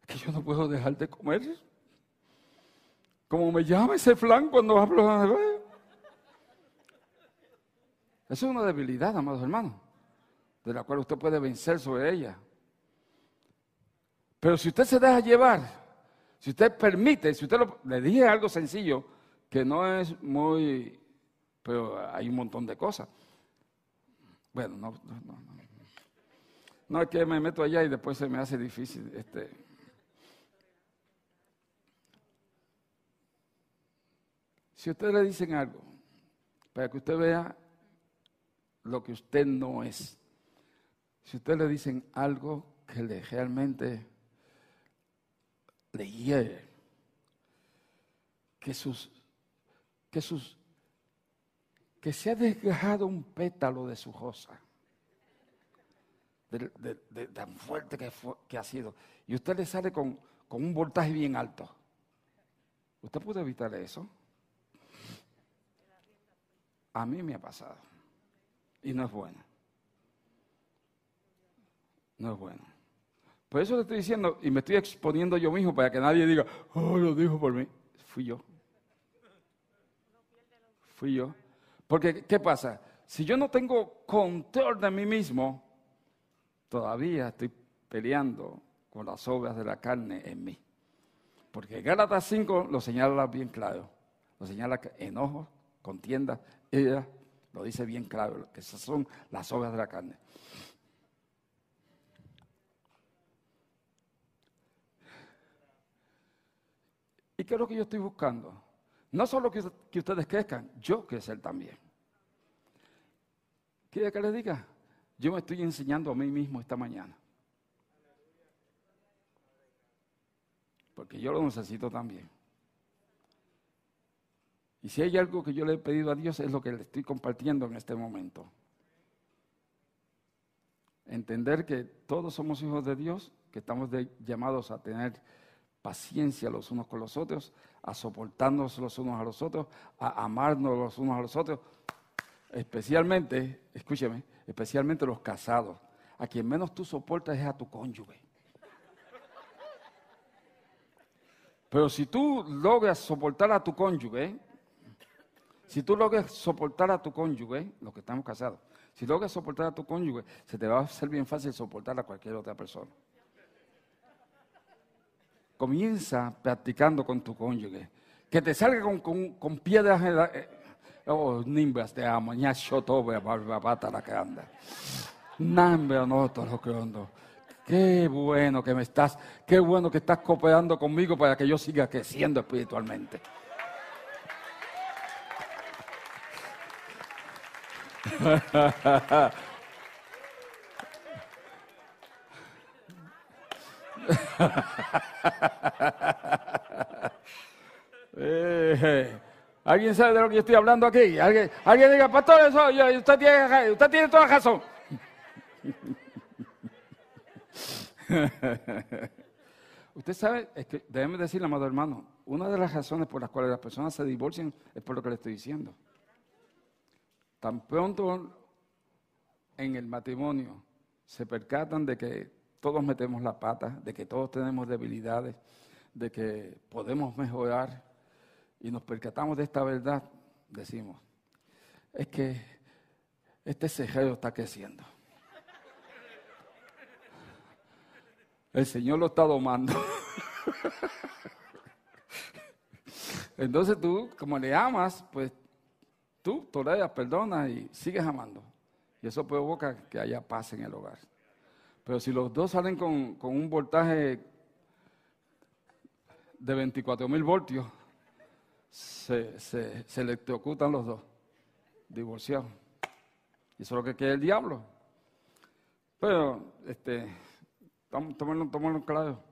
Es que yo no puedo dejar de comer. Como me llama ese flan cuando hablo. Eso es una debilidad, amados hermanos, de la cual usted puede vencer sobre ella. Pero si usted se deja llevar, si usted permite, si usted le dije algo sencillo que no es muy pero hay un montón de cosas. Bueno, no, no, no, no. Es que me meto allá y después se me hace difícil. Este. Si ustedes le dicen algo, para que usted vea lo que usted no es, si ustedes le dicen algo que le realmente le hiere, que sus, que sus que se ha desgajado un pétalo de su rosa, tan fuerte que, ha sido, y usted le sale con, con un voltaje bien alto. ¿Usted puede evitar eso? A mí me ha pasado. Y no es bueno. No es bueno. Por eso le estoy diciendo, y me estoy exponiendo yo mismo para que nadie diga, oh, lo dijo por mí. Fui yo. Fui yo. Porque, ¿qué pasa? Si yo no tengo control de mí mismo, todavía estoy peleando con las obras de la carne en mí. Porque Gálatas 5 lo señala bien claro. Lo señala que enojo, contienda, ella lo dice bien claro, que esas son las obras de la carne. ¿Y qué es lo que yo estoy buscando? No solo que, ustedes crezcan, yo crecer también. ¿Quiere que les diga? Yo me estoy enseñando a mí mismo esta mañana. Porque yo lo necesito también. Y si hay algo que yo le he pedido a Dios es lo que le estoy compartiendo en este momento. Entender que todos somos hijos de Dios, que estamos llamados a tener paciencia los unos con los otros, a soportarnos los unos a los otros, a amarnos los unos a los otros, especialmente, escúcheme, especialmente los casados. A quien menos tú soportas es a tu cónyuge. Pero si tú logras soportar a tu cónyuge, si tú logras soportar a tu cónyuge, los que estamos casados, si logras soportar a tu cónyuge, se te va a hacer bien fácil soportar a cualquier otra persona. Comienza practicando con tu cónyuge. Que te salga con, con, piedras. Eh, oh, nimbas te amo, ya shotobe, barbata la que anda. Nambra, no, todo lo que ando. Qué bueno que me estás, qué bueno que estás cooperando conmigo para que yo siga creciendo espiritualmente. Eh, ¿Alguien sabe de lo que yo estoy hablando aquí? ¿Alguien, alguien diga, pastor, eso, usted, tiene, usted tiene toda razón. Usted sabe, es que debemos decirle, amado hermano, una de las razones por las cuales las personas se divorcian es por lo que le estoy diciendo. Tan pronto en el matrimonio se percatan de que todos metemos la pata, de que todos tenemos debilidades, de que podemos mejorar y nos percatamos de esta verdad, decimos, es que este cejero está creciendo. El Señor lo está domando. Entonces tú, como le amas, pues tú toleras, perdonas y sigues amando. Y eso provoca que haya paz en el hogar. Pero si los dos salen con, un voltaje de 24 mil voltios, se, se, se electrocutan los dos, divorciados. Y eso es lo que quiere el diablo. Pero, este, tomarlo claro.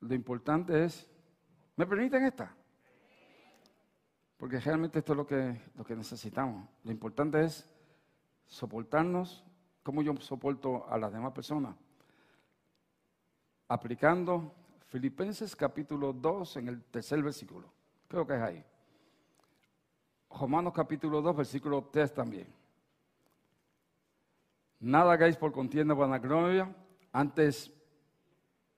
Lo importante es, ¿me permiten esta? Porque realmente esto es lo que, lo que necesitamos. Lo importante es soportarnos como yo soporto a las demás personas. Aplicando Filipenses capítulo 2 en el tercer versículo. Creo que es ahí. Romanos capítulo 2, versículo 3 también. Nada hagáis por contienda vanagloria, antes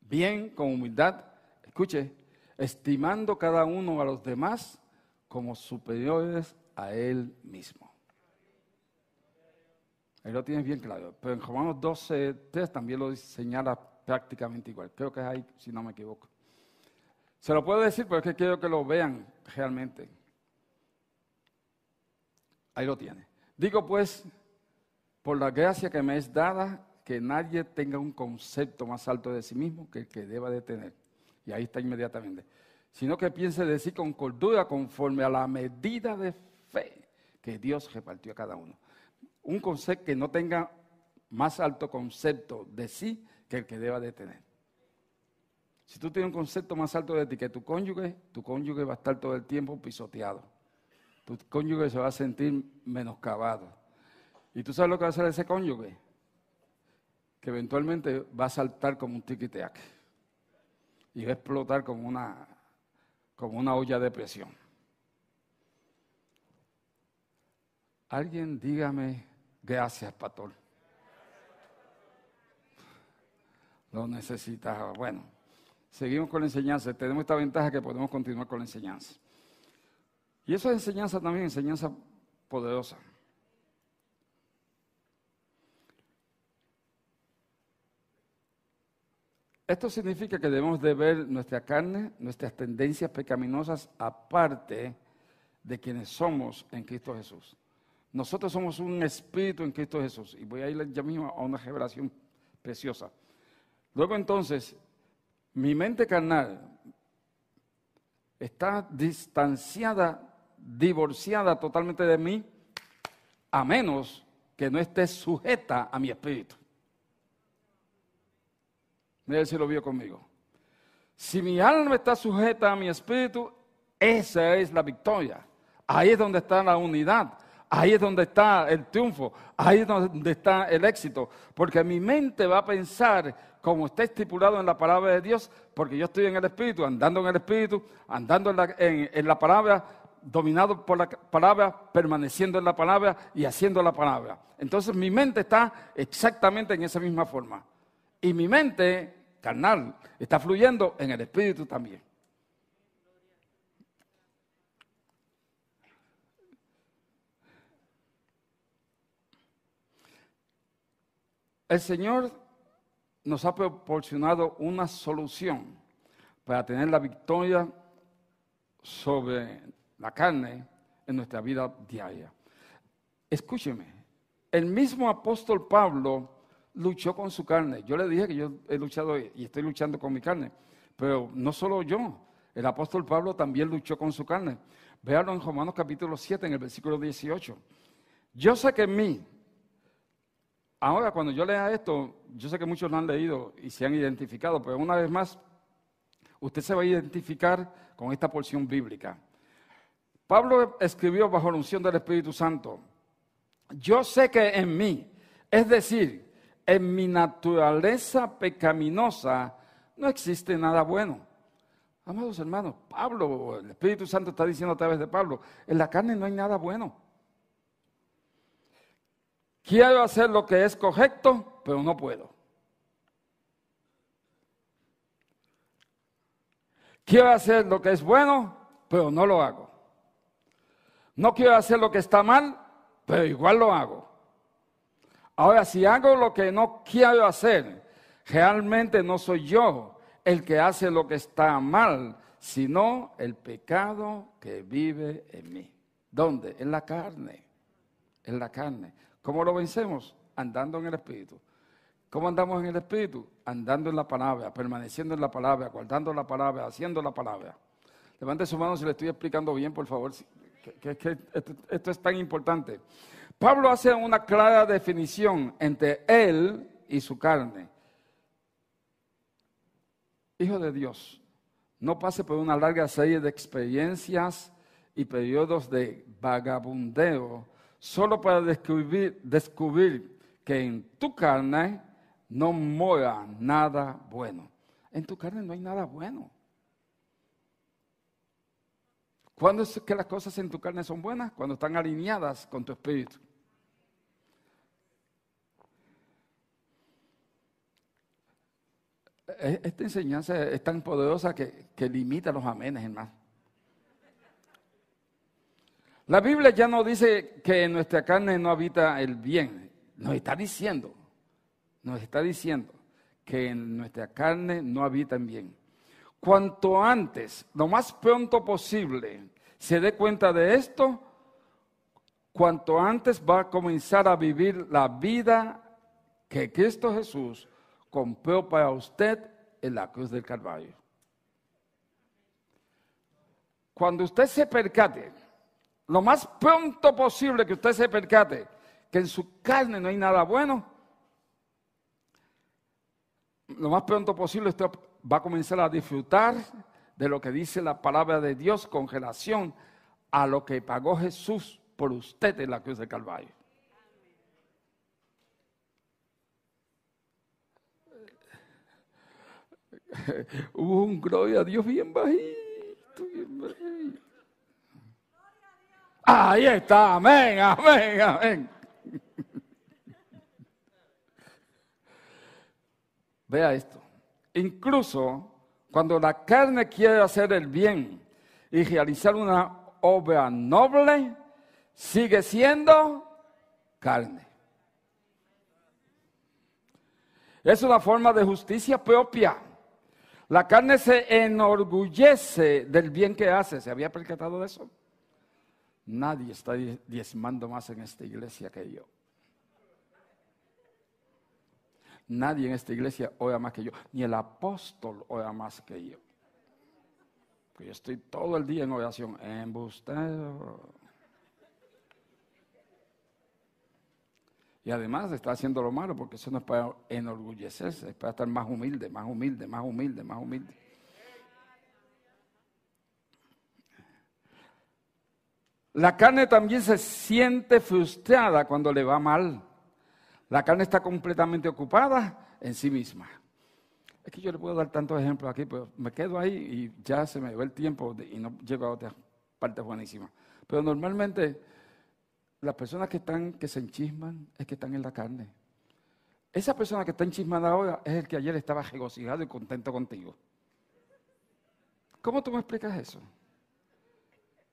bien, con humildad, escuche, estimando cada uno a los demás como superiores a él mismo. Ahí lo tienes bien claro. Pero en Romanos 12, 3 también lo señala prácticamente igual. Creo que es ahí, si no me equivoco. Se lo puedo decir, pero es que quiero que lo vean realmente. Ahí lo tiene. Digo pues, por la gracia que me es dada, que nadie tenga un concepto más alto de sí mismo que el que deba de tener. Y ahí está inmediatamente. Sino que piense de sí con cordura conforme a la medida de fe que Dios repartió a cada uno. Un concepto que no tenga más alto concepto de sí que el que deba de tener. Si tú tienes un concepto más alto de ti que tu cónyuge, tu cónyuge va a estar todo el tiempo pisoteado. Tu cónyuge se va a sentir menoscabado. ¿Y tú sabes lo que va a hacer ese cónyuge? Que eventualmente va a saltar como un tiquiteac y va a explotar como una, como una olla de presión. Alguien dígame gracias, pastor. Lo necesitaba. Bueno, seguimos con la enseñanza. Tenemos esta ventaja que podemos continuar con la enseñanza. Y esa enseñanza también, enseñanza poderosa. Esto significa que debemos de ver nuestra carne, nuestras tendencias pecaminosas aparte de quienes somos en Cristo Jesús. Nosotros somos un espíritu en Cristo Jesús. Y voy a ir ya mismo a una revelación preciosa. Luego entonces, mi mente carnal está distanciada, divorciada totalmente de mí, a menos que no esté sujeta a mi espíritu. Mira si lo vio conmigo. Si mi alma está sujeta a mi espíritu, Esa es la victoria. Ahí es donde está la unidad. Ahí es donde está el triunfo. Ahí es donde está el éxito. Porque mi mente va a pensar como está estipulado en la palabra de Dios, porque yo estoy en el Espíritu, andando en el Espíritu, andando en la, palabra, dominado por la palabra, permaneciendo en la palabra y haciendo la palabra. Entonces mi mente está exactamente en esa misma forma. Y mi mente carnal está fluyendo en el Espíritu también. El Señor nos ha proporcionado una solución para tener la victoria sobre la carne en nuestra vida diaria. Escúcheme, el mismo apóstol Pablo luchó con su carne. Yo le dije que yo he luchado y estoy luchando con mi carne, pero no solo yo, el apóstol Pablo también luchó con su carne. Véanlo en Romanos capítulo 7, en el versículo 18. Yo sé que en mí, Ahora, cuando yo lea esto, yo sé que muchos lo han leído y se han identificado, pero una vez más, usted se va a identificar con esta porción bíblica. Pablo escribió bajo la unción del Espíritu Santo, yo sé que en mí, es decir, en mi naturaleza pecaminosa, no existe nada bueno. Amados hermanos, Pablo, el Espíritu Santo está diciendo a través de Pablo, en la carne no hay nada bueno. Quiero hacer lo que es correcto, pero no puedo. Quiero hacer lo que es bueno, pero no lo hago. No quiero hacer lo que está mal, pero igual lo hago. Ahora, si hago lo que no quiero hacer, realmente no soy yo el que hace lo que está mal, sino el pecado que vive en mí. ¿Dónde? En la carne. En la carne. ¿Cómo lo vencemos? Andando en el Espíritu. ¿Cómo andamos en el Espíritu? Andando en la palabra, permaneciendo en la palabra, guardando la palabra, haciendo la palabra. Levante su mano si le estoy explicando bien, por favor, que, esto, esto es tan importante. Pablo hace una clara definición entre él y su carne. Hijo de Dios, no pase por una larga serie de experiencias y periodos de vagabundeo solo para descubrir, que en tu carne no mora nada bueno. En tu carne no hay nada bueno. ¿Cuándo es que las cosas en tu carne son buenas? Cuando están alineadas con tu espíritu. E-, esta enseñanza es tan poderosa que, que limita los amenes, hermano. La Biblia ya no dice que en nuestra carne no habita el bien. Nos está diciendo, nos está diciendo que en nuestra carne no habita el bien. Cuanto antes, lo más pronto posible, se dé cuenta de esto, cuanto antes va a comenzar a vivir la vida que Cristo Jesús compró para usted en la cruz del Calvario. Cuando usted se percate lo más pronto posible que usted se percate que en su carne no hay nada bueno, lo más pronto posible usted va a comenzar a disfrutar de lo que dice la palabra de Dios con relación a lo que pagó Jesús por usted en la cruz de Calvario. Hubo un gloria a Dios bien bajito, bien bajito. Ahí está, amén, amén, amén. Vea esto. Incluso cuando la carne quiere hacer el bien y realizar una obra noble, sigue siendo carne. Es una forma de justicia propia. La carne se enorgullece del bien que hace. ¿Se había percatado de eso? Nadie está diezmando más en esta iglesia que yo. Nadie en esta iglesia ora más que yo. Ni el apóstol ora más que yo. Porque yo estoy todo el día en oración. Embustero. Y además está haciendo lo malo porque eso no es para enorgullecerse, es para estar más humilde, más humilde, más humilde, más humilde. La carne también se siente frustrada cuando le va mal. La carne está completamente ocupada en sí misma. Es que yo le puedo dar tantos ejemplos aquí, pero me quedo ahí y ya se me va el tiempo y no llego a otras partes buenísimas. Pero normalmente las personas que están, que se enchisman, es que están en la carne. Esa persona que está enchismada ahora es el que ayer estaba regocijado y contento contigo. ¿Cómo tú me explicas eso?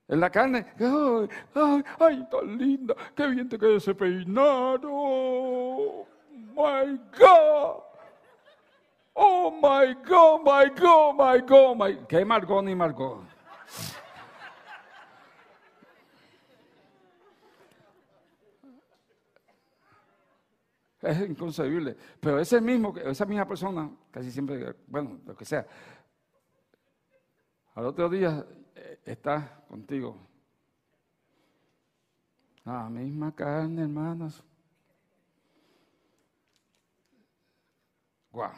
En la carne, ay, ay, ay, tan linda, qué bien te queda ese peinado. My God. Oh my God, my God, my God, my ¿Qué Margot ni Margot? Es inconcebible. Pero ese mismo, esa misma persona, casi siempre, bueno, lo que sea, al otro día está contigo. La misma carne, hermanos. Guau.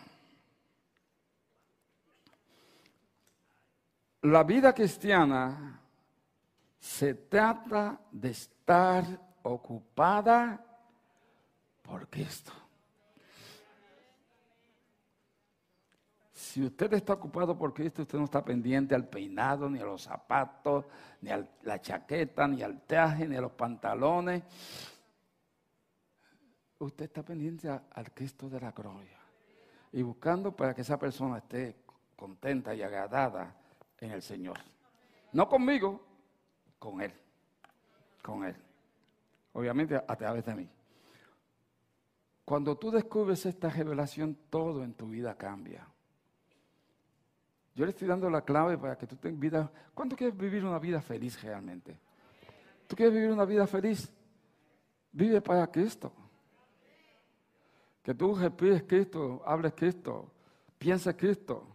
La vida cristiana se trata de estar ocupada por Cristo. Si usted está ocupado por Cristo, usted no está pendiente al peinado, ni a los zapatos, ni a la chaqueta, ni al traje, ni a los pantalones. Usted está pendiente al Cristo de la gloria y buscando para que esa persona esté contenta y agradada en el Señor. No conmigo, con Él. Con Él. Obviamente a través de mí. Cuando tú descubres esta revelación, todo en tu vida cambia. Yo le estoy dando la clave para que tú tengas vida. ¿Cuánto quieres vivir una vida feliz realmente? ¿Tú quieres vivir una vida feliz? Vive para Cristo. Que tú respires Cristo, hables Cristo, pienses Cristo,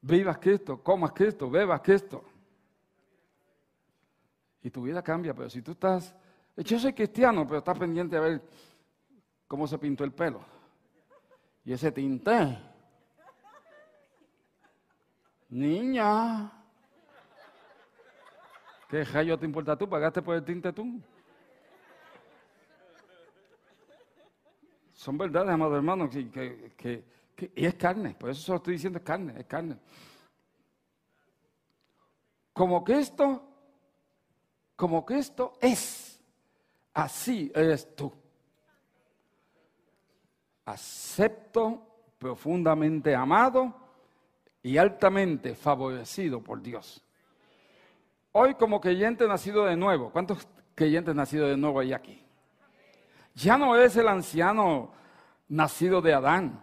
vivas Cristo, comas Cristo, bebas Cristo. Y tu vida cambia, pero si tú estás, yo soy cristiano, pero estás pendiente de ver cómo se pintó el pelo. Y ese tinte. Niña. ¿Qué rayo te importa tú? ¿Pagaste por el tinte tú? Son verdades, amados hermanos, que, y es carne. Por eso solo estoy diciendo es carne, es carne. Como que esto, como que esto es, así eres tú acepto, profundamente amado y altamente favorecido por Dios. Hoy como creyente nacido de nuevo, ¿cuántos creyentes nacidos de nuevo hay aquí? Ya no eres el anciano nacido de Adán.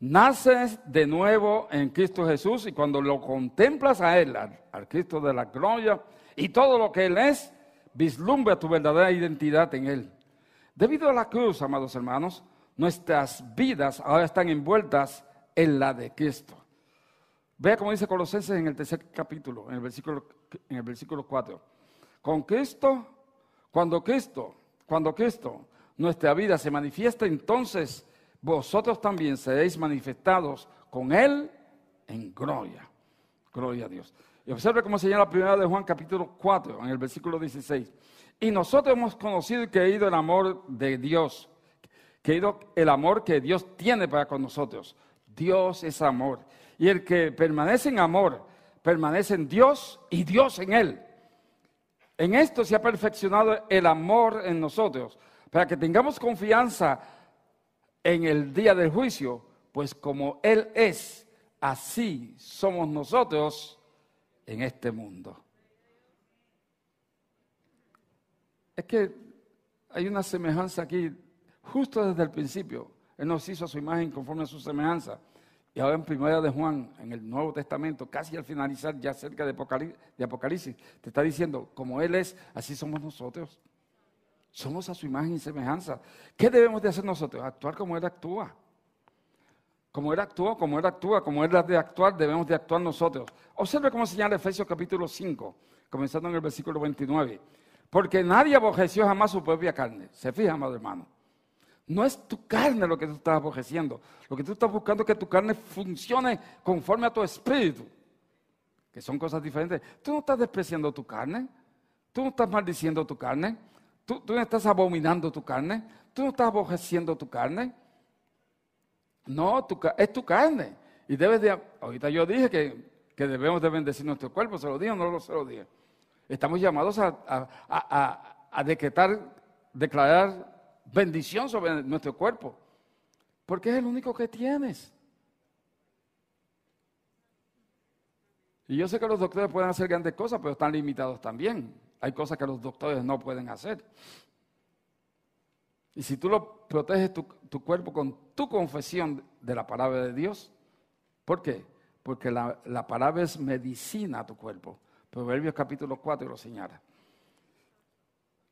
Naces de nuevo en Cristo Jesús y cuando lo contemplas a Él, al, al Cristo de la gloria y todo lo que Él es, vislumbra tu verdadera identidad en Él. Debido a la cruz, amados hermanos, nuestras vidas ahora están envueltas en la de Cristo. Vea cómo dice Colosenses en el tercer capítulo, en el versículo, en el versículo 4. Con Cristo, cuando Cristo, cuando Cristo, nuestra vida se manifiesta, entonces vosotros también seréis manifestados con Él en gloria. Gloria a Dios. Y observe cómo se llama la primera de Juan capítulo 4, en el versículo 16. Y nosotros hemos conocido y creído el amor de Dios Querido, el amor que Dios tiene para con nosotros. Dios es amor. Y el que permanece en amor, permanece en Dios y Dios en él. En esto se ha perfeccionado el amor en nosotros, para que tengamos confianza en el día del juicio, pues como Él es, así somos nosotros en este mundo. Es que hay una semejanza aquí justo desde el principio. Él nos hizo a su imagen conforme a su semejanza. Y ahora en Primera de Juan, en el Nuevo Testamento, casi al finalizar, ya cerca de Apocalipsis, te está diciendo, como Él es, así somos nosotros. Somos a su imagen y semejanza. ¿Qué debemos de hacer nosotros? Actuar como Él actúa. Como Él actúa, como Él actúa, como Él ha de actuar, debemos de actuar nosotros. Observe cómo señala Efesios capítulo 5, comenzando en el versículo 29. Porque nadie aborreció jamás su propia carne. ¿Se fija, amado hermano? No es tu carne lo que tú estás aborreciendo. Lo que tú estás buscando es que tu carne funcione conforme a tu espíritu. Que son cosas diferentes. Tú no estás despreciando tu carne. tú no estás maldiciendo tu carne, tú, no estás abominando tu carne, tú no estás aborreciendo tu carne. No, es tu carne. Y debes de, ahorita yo dije que, debemos de bendecir nuestro cuerpo, ¿se lo dije o no se lo dije? Estamos llamados a, decretar, declarar bendición sobre nuestro cuerpo, porque es el único que tienes. Y yo sé que los doctores pueden hacer grandes cosas, pero están limitados también. Hay cosas que los doctores no pueden hacer. Y si tú lo proteges tu, cuerpo con tu confesión de la palabra de Dios, ¿por qué? Porque la, la palabra es medicina a tu cuerpo. Proverbios capítulo 4 lo señala.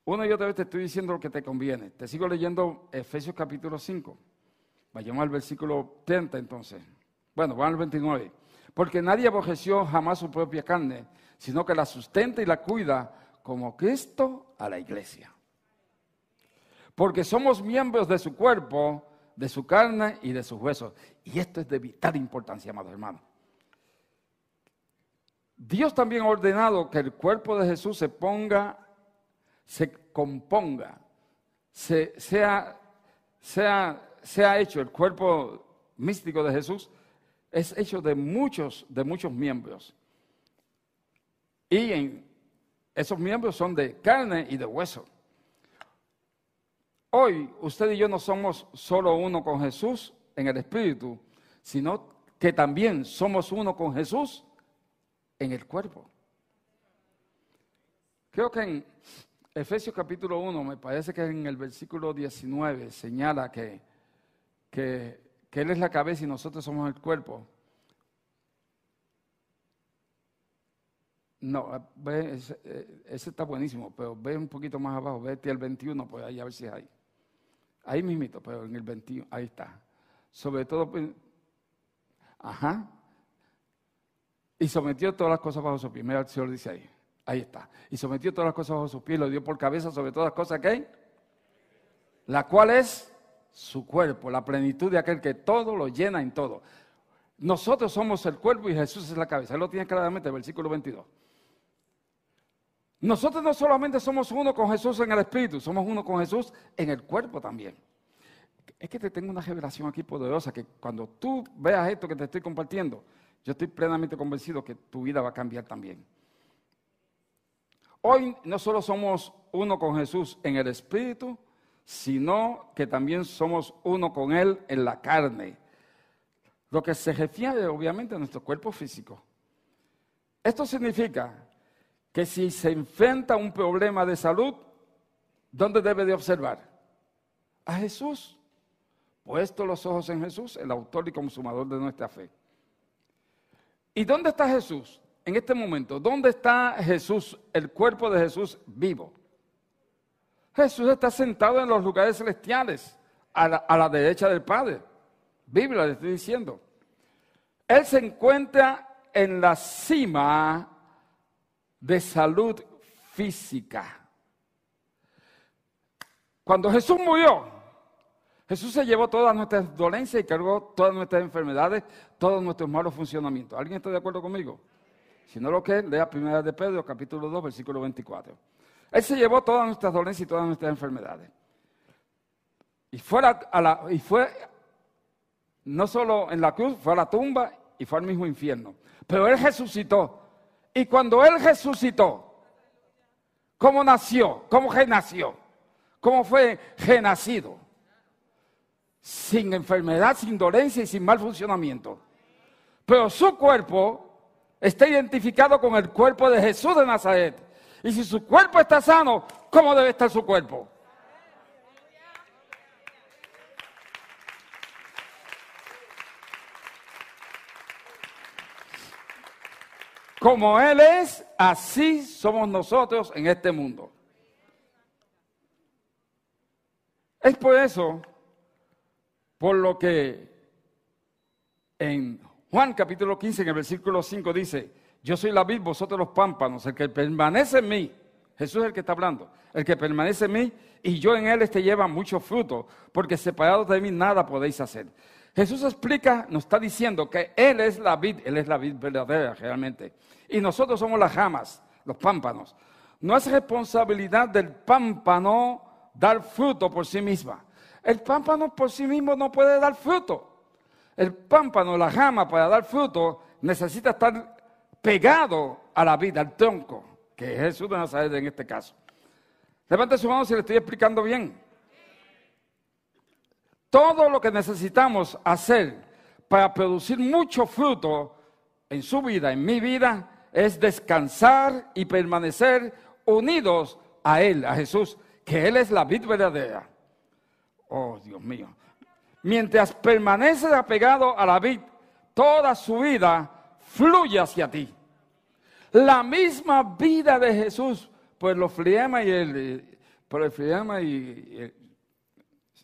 Una y otra vez te estoy diciendo lo que te conviene. Te sigo leyendo Efesios capítulo 5. Vayamos al versículo 30 entonces. Bueno, vamos al 29. Porque nadie aborreció jamás su propia carne, sino que la sustenta y la cuida como Cristo a la iglesia. Porque somos miembros de su cuerpo, de su carne y de sus huesos. Y esto es de vital importancia, amados hermanos. Dios también ha ordenado que el cuerpo de Jesús se ponga, se componga, se, sea, sea, sea hecho, el cuerpo místico de Jesús es hecho de muchos, de muchos miembros. Y esos miembros son de carne y de hueso. Hoy usted y yo no somos solo uno con Jesús en el Espíritu, sino que también somos uno con Jesús en el cuerpo. Creo que en Efesios capítulo 1, me parece que en el versículo 19 señala que, que, Él es la cabeza y nosotros somos el cuerpo. No, ve, ese, eh, está buenísimo, pero ve un poquito más abajo, vete al 21, pues ahí a ver si es ahí. Ahí mismito, pero en el 21, ahí está. Sobre todo, pues, ajá, y sometió todas las cosas bajo su el Señor dice ahí. Ahí está. Y sometió todas las cosas bajo su pie, lo dio por cabeza sobre todas las cosas que hay. La cual es su cuerpo, la plenitud de aquel que todo lo llena en todo. Nosotros somos el cuerpo y Jesús es la cabeza. Él lo tiene claramente, el versículo 22. Nosotros no solamente somos uno con Jesús en el Espíritu, somos uno con Jesús en el cuerpo también. Es que te tengo una revelación aquí poderosa, que cuando tú veas esto que te estoy compartiendo, yo estoy plenamente convencido que tu vida va a cambiar también. Hoy no solo somos uno con Jesús en el Espíritu, sino que también somos uno con Él en la carne. Lo que se refiere obviamente a nuestro cuerpo físico. Esto significa que si se enfrenta a un problema de salud, ¿dónde debe de observar? A Jesús. Puesto los ojos en Jesús, el autor y consumador de nuestra fe. ¿Y dónde está Jesús en este momento? ¿Dónde está Jesús, el cuerpo de Jesús vivo? Jesús está sentado en los lugares celestiales, a la, derecha del Padre. Biblia le estoy diciendo. Él se encuentra en la cima de salud física. Cuando Jesús murió, Jesús se llevó todas nuestras dolencias y cargó todas nuestras enfermedades, todos nuestros malos funcionamientos. ¿Alguien está de acuerdo conmigo? Si no lo que, lea Primera de Pedro, capítulo 2, versículo 24. Él se llevó todas nuestras dolencias y todas nuestras enfermedades. Y fue, a la, y fue no solo en la cruz, fue a la tumba y fue al mismo infierno. Pero Él resucitó. Y cuando Él resucitó, ¿cómo nació? ¿Cómo renació? ¿Cómo fue renacido? sin enfermedad, sin dolencia y sin mal funcionamiento. Pero su cuerpo está identificado con el cuerpo de Jesús de Nazaret. Y si su cuerpo está sano, ¿cómo debe estar su cuerpo? Como Él es, así somos nosotros en este mundo. Es por eso por lo que en Juan capítulo 15, en el versículo 5 dice, yo soy la vid, vosotros los pámpanos, el que permanece en mí, Jesús es el que está hablando, el que permanece en mí y yo en él este lleva mucho fruto, porque separados de mí nada podéis hacer. Jesús explica, nos está diciendo que Él es la vid, Él es la vid verdadera realmente. Y nosotros somos las ramas, los pámpanos. no es responsabilidad del pámpano dar fruto por sí misma. El pámpano por sí mismo no puede dar fruto. El pámpano, la jama para dar fruto, necesita estar pegado a la vida, al tronco, que es Jesús de Nazaret en este caso. Levante su mano si le estoy explicando bien. Todo lo que necesitamos hacer para producir mucho fruto en su vida, en mi vida, es descansar y permanecer unidos a Él, a Jesús, que Él es la vid verdadera. Oh, Dios mío. Mientras permaneces apegado a la vid, toda su vida fluye hacia ti. La misma vida de Jesús, pues los fliema y el, por el fliema y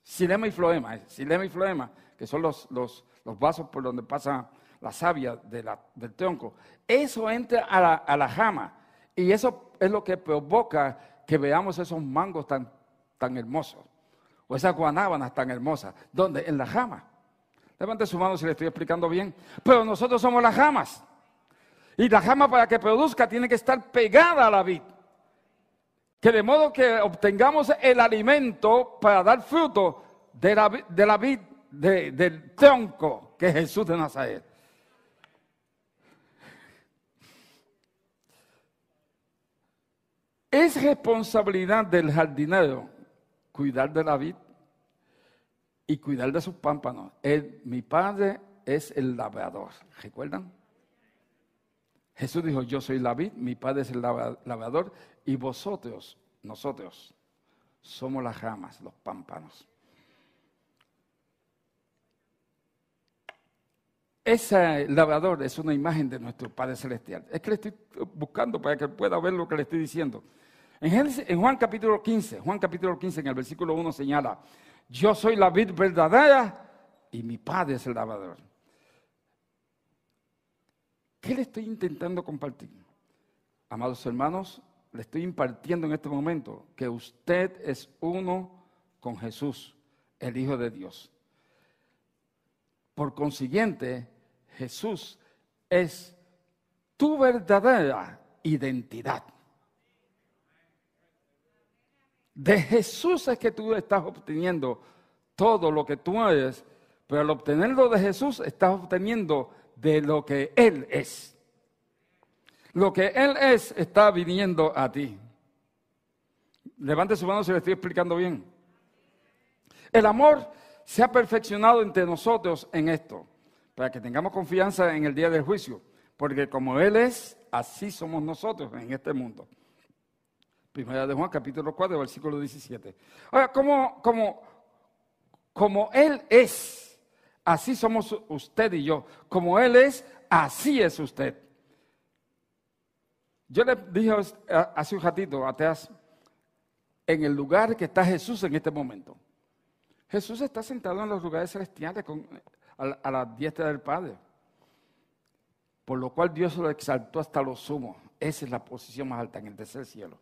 silema y floema, silema y floema, que son los, los, vasos por donde pasa la savia del tronco. Eso entra a la, a la jama y eso es lo que provoca que veamos esos mangos tan, tan hermosos o esas guanábanas tan hermosas. ¿Dónde? En la jama. Levante su mano si le estoy explicando bien. Pero nosotros somos las jamas. Y la jama para que produzca tiene que estar pegada a la vid. Que de modo que obtengamos el alimento para dar fruto de la, de la vid, del tronco que es Jesús de Nazaret. Es responsabilidad del jardinero cuidar de la vid y cuidar de sus pámpanos. mi padre es el labrador. ¿Recuerdan? Jesús dijo, yo soy la vid, mi padre es el labrador y vosotros, nosotros, somos las ramas, los pámpanos. Ese labrador es una imagen de nuestro Padre Celestial. Es que le estoy buscando para que pueda ver lo que le estoy diciendo. En, Juan capítulo 15, Juan capítulo 15 en el versículo 1 señala, yo soy la vid verdadera y mi Padre es el labrador. ¿Qué le estoy intentando compartir? Amados hermanos, le estoy impartiendo en este momento que usted es uno con Jesús, el Hijo de Dios. Por consiguiente, Jesús es tu verdadera identidad. De Jesús es que tú estás obteniendo todo lo que tú eres, pero al obtenerlo de Jesús estás obteniendo de lo que Él es. Lo que Él es está viniendo a ti. Levante su mano si le estoy explicando bien. El amor se ha perfeccionado entre nosotros en esto, para que tengamos confianza en el día del juicio, porque como Él es, así somos nosotros en este mundo. Primera de Juan, capítulo 4, versículo 17. Ahora, como, como, como Él es, así somos usted y yo. Como Él es, así es usted. Yo le dije hace un ratito atrás, en el lugar que está Jesús en este momento. Jesús está sentado en los lugares celestiales a, a la diestra del Padre. Por lo cual Dios lo exaltó hasta lo sumo. Esa es la posición más alta en el tercer cielo.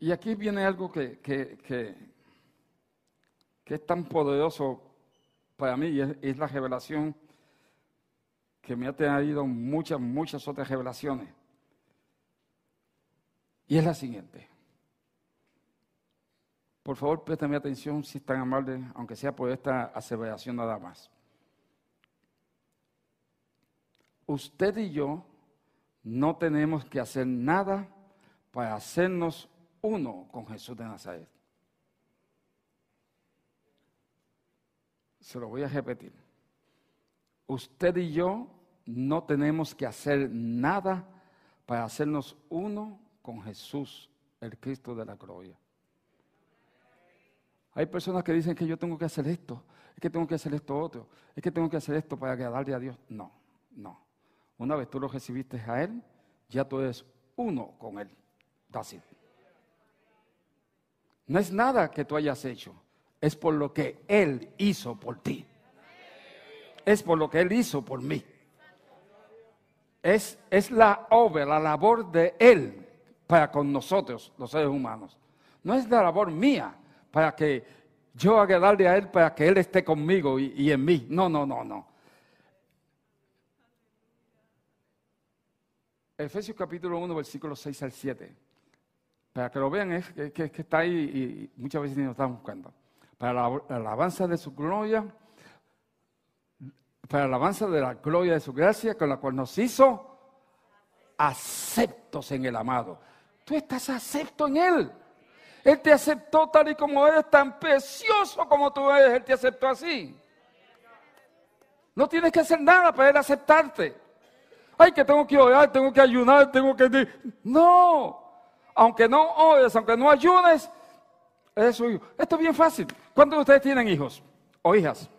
Y aquí viene algo que, que, es tan poderoso para mí, y es, la revelación que me ha traído muchas, muchas otras revelaciones. Y es la siguiente. Por favor, préstame atención si es tan amable, aunque sea por esta aseveración nada más. Usted y yo no tenemos que hacer nada para hacernos uno con Jesús de Nazaret. Se lo voy a repetir. Usted y yo no tenemos que hacer nada para hacernos uno con Jesús, el Cristo de la gloria. Hay personas que dicen que yo tengo que hacer esto, es que tengo que hacer esto otro, es que tengo que hacer esto para agradarle a Dios. No, no. Una vez tú lo recibiste a Él, ya tú eres uno con Él. That's. No es nada que tú hayas hecho, es por lo que Él hizo por ti. Es por lo que Él hizo por mí. Es, es la obra, la labor de Él para con nosotros, los seres humanos. No es la labor mía para que yo darle a Él, para que Él esté conmigo y, y en mí. No, no, no, no. Efesios capítulo 1, versículos 6 al 7. Para que lo vean, es que, está ahí y muchas veces lo estamos buscando. Para la, la alabanza de su gloria, para la alabanza de la gloria de su gracia, con la cual nos hizo aceptos en el amado. Tú estás acepto en Él. Él te aceptó tal y como eres, tan precioso como tú eres. Él te aceptó así. No tienes que hacer nada para Él aceptarte. Ay, que tengo que orar, tengo que ayunar, tengo que... No. Aunque no ores, aunque no ayunes, es su hijo. Esto es bien fácil. ¿Cuántos de ustedes tienen hijos o hijas?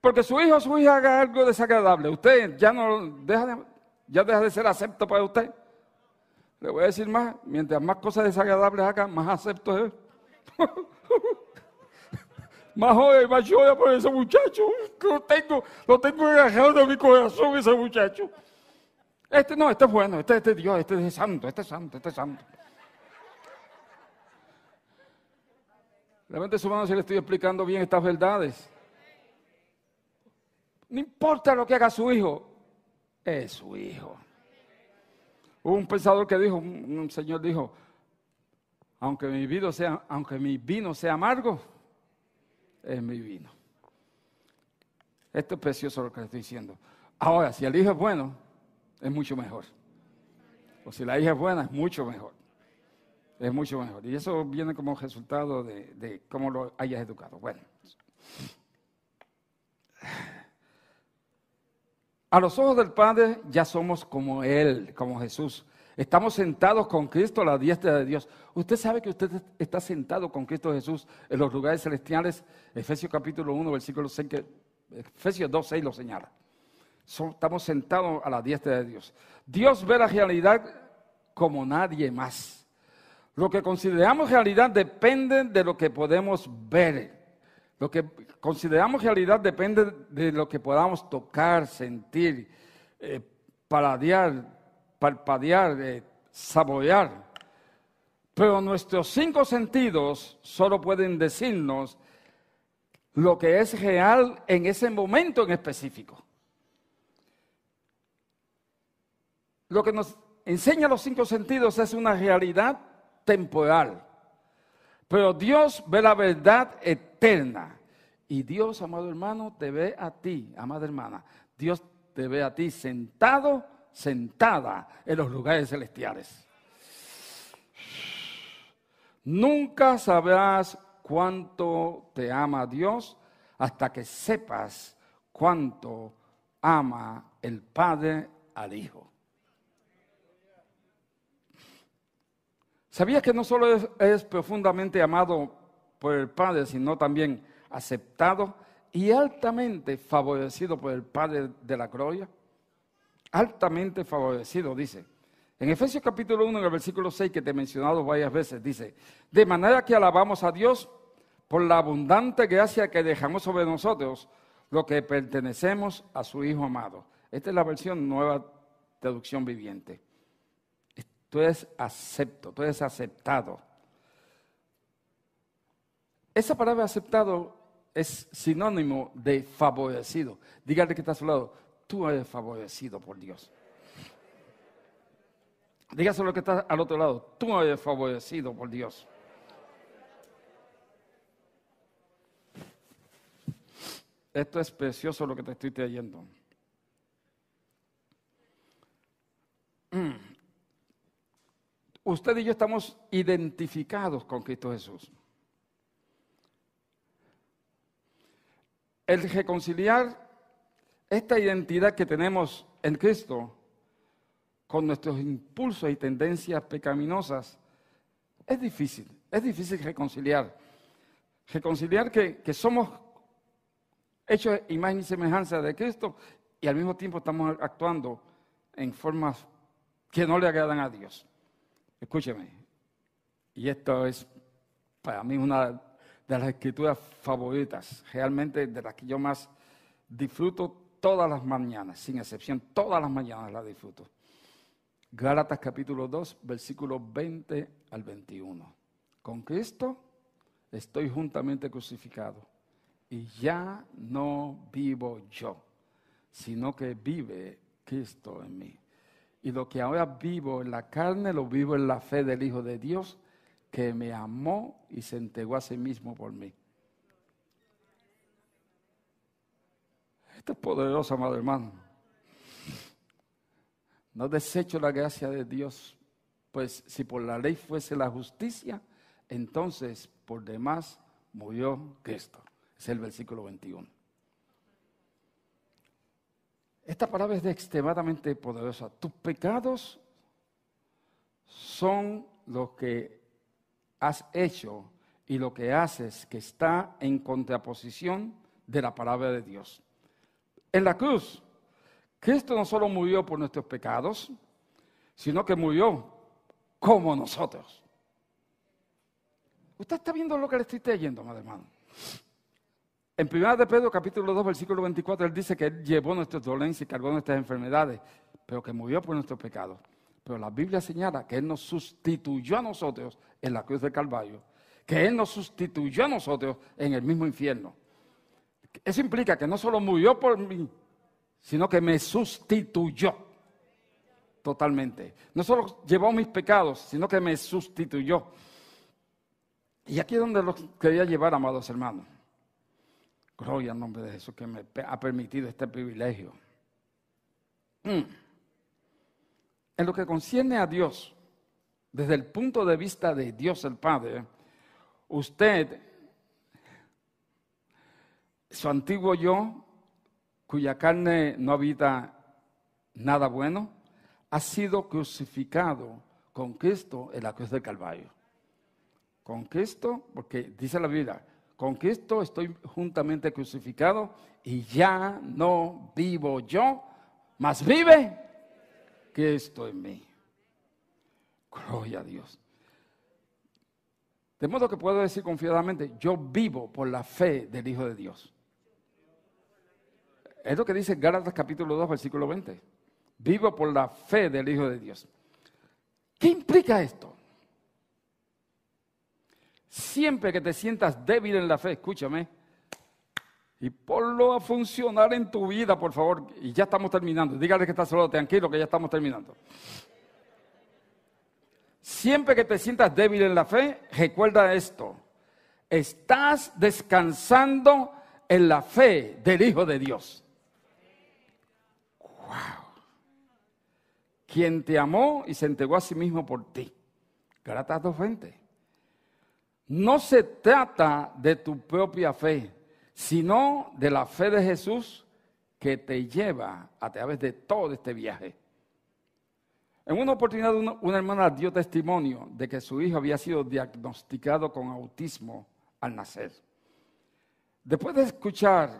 Porque su hijo o su hija haga algo desagradable. Usted ya no deja de, ya deja de ser acepto para usted. Le voy a decir más, mientras más cosas desagradables haga, más acepto es. más joven, más llora por ese muchacho. Lo tengo, lo tengo agarrado de mi corazón ese muchacho. Este no, este es bueno, este, este es Dios, este es santo, este es santo, este es santo. Levante su mano si le estoy explicando bien estas verdades. No importa lo que haga su hijo, es su hijo. Hubo un pensador que dijo, un, señor dijo, aunque mi vino sea, aunque mi vino sea amargo, es mi vino. Esto es precioso lo que le estoy diciendo. Ahora, si el hijo es bueno, es mucho mejor. O si la hija es buena, es mucho mejor. Es mucho mejor. Y eso viene como resultado de, cómo lo hayas educado. Bueno. A los ojos del Padre ya somos como Él, como Jesús. Estamos sentados con Cristo a la diestra de Dios. Usted sabe que usted está sentado con Cristo Jesús en los lugares celestiales. Efesios capítulo 1, versículo 6, Efesios 2, 6 lo señala. Estamos sentados a la diestra de Dios. Dios ve la realidad como nadie más. Lo que consideramos realidad depende de lo que podemos ver. Lo que consideramos realidad depende de lo que podamos tocar, sentir, eh, paladear, palpadear, eh, saborear. Pero nuestros cinco sentidos solo pueden decirnos lo que es real en ese momento en específico. Lo que nos enseña los cinco sentidos es una realidad temporal. Pero Dios ve la verdad eterna. Y Dios, amado hermano, te ve a ti, amada hermana. Dios te ve a ti sentado, sentada en los lugares celestiales. Nunca sabrás cuánto te ama Dios hasta que sepas cuánto ama el Padre al Hijo. ¿Sabías que no solo es, profundamente amado por el Padre, sino también aceptado y altamente favorecido por el Padre de la gloria? Altamente favorecido, dice. En Efesios capítulo 1, en el versículo 6, que te he mencionado varias veces, dice, de manera que alabamos a Dios por la abundante gracia que dejamos sobre nosotros, lo que pertenecemos a su Hijo amado. Esta es la versión nueva traducción viviente tú eres acepto, tú eres aceptado. Esa palabra aceptado es sinónimo de favorecido. Dígale que está a su lado, tú eres favorecido por Dios. Dígaselo que está al otro lado, tú eres favorecido por Dios. Esto es precioso lo que te estoy trayendo. Mm usted y yo estamos identificados con Cristo Jesús. El reconciliar esta identidad que tenemos en Cristo con nuestros impulsos y tendencias pecaminosas es difícil, es difícil reconciliar. Reconciliar que, que somos hechos imagen y semejanza de Cristo y al mismo tiempo estamos actuando en formas que no le agradan a Dios. Escúcheme, y esto es para mí una de las escrituras favoritas, realmente de las que yo más disfruto todas las mañanas, sin excepción, todas las mañanas las disfruto. Gálatas capítulo 2, versículos 20 al 21. Con Cristo estoy juntamente crucificado y ya no vivo yo, sino que vive Cristo en mí. Y lo que ahora vivo en la carne, lo vivo en la fe del Hijo de Dios, que me amó y se entregó a sí mismo por mí. Esto es poderoso, amado hermano. No desecho la gracia de Dios, pues si por la ley fuese la justicia, entonces por demás murió Cristo. Es el versículo 21. Esta palabra es extremadamente poderosa. Tus pecados son lo que has hecho y lo que haces que está en contraposición de la palabra de Dios. En la cruz, Cristo no solo murió por nuestros pecados, sino que murió como nosotros. Usted está viendo lo que le estoy leyendo, madre hermano. En 1 de Pedro, capítulo 2, versículo 24, él dice que él llevó nuestras dolencias y cargó nuestras enfermedades, pero que murió por nuestros pecados. Pero la Biblia señala que él nos sustituyó a nosotros en la cruz del Calvario, que él nos sustituyó a nosotros en el mismo infierno. Eso implica que no solo murió por mí, sino que me sustituyó totalmente. No solo llevó mis pecados, sino que me sustituyó. Y aquí es donde los quería llevar, amados hermanos. Gloria al nombre de Jesús que me ha permitido este privilegio. Mm. En lo que concierne a Dios, desde el punto de vista de Dios el Padre, usted, su antiguo yo, cuya carne no habita nada bueno, ha sido crucificado con Cristo en la cruz del Calvario. Con Cristo, porque dice la Biblia, con Cristo estoy juntamente crucificado y ya no vivo yo, mas vive Cristo en mí. Gloria a Dios. De modo que puedo decir confiadamente, yo vivo por la fe del Hijo de Dios. Es lo que dice Gálatas capítulo 2, versículo 20. Vivo por la fe del Hijo de Dios. ¿Qué implica esto? Siempre que te sientas débil en la fe, escúchame, y ponlo a funcionar en tu vida, por favor. Y ya estamos terminando. Dígale que está solo, tranquilo, que ya estamos terminando. Siempre que te sientas débil en la fe, recuerda esto. Estás descansando en la fe del Hijo de Dios. Wow. Quien te amó y se entregó a sí mismo por ti. Galatas 2.20. No se trata de tu propia fe, sino de la fe de Jesús que te lleva a través de todo este viaje. En una oportunidad una, hermana dio testimonio de que su hijo había sido diagnosticado con autismo al nacer. Después de escuchar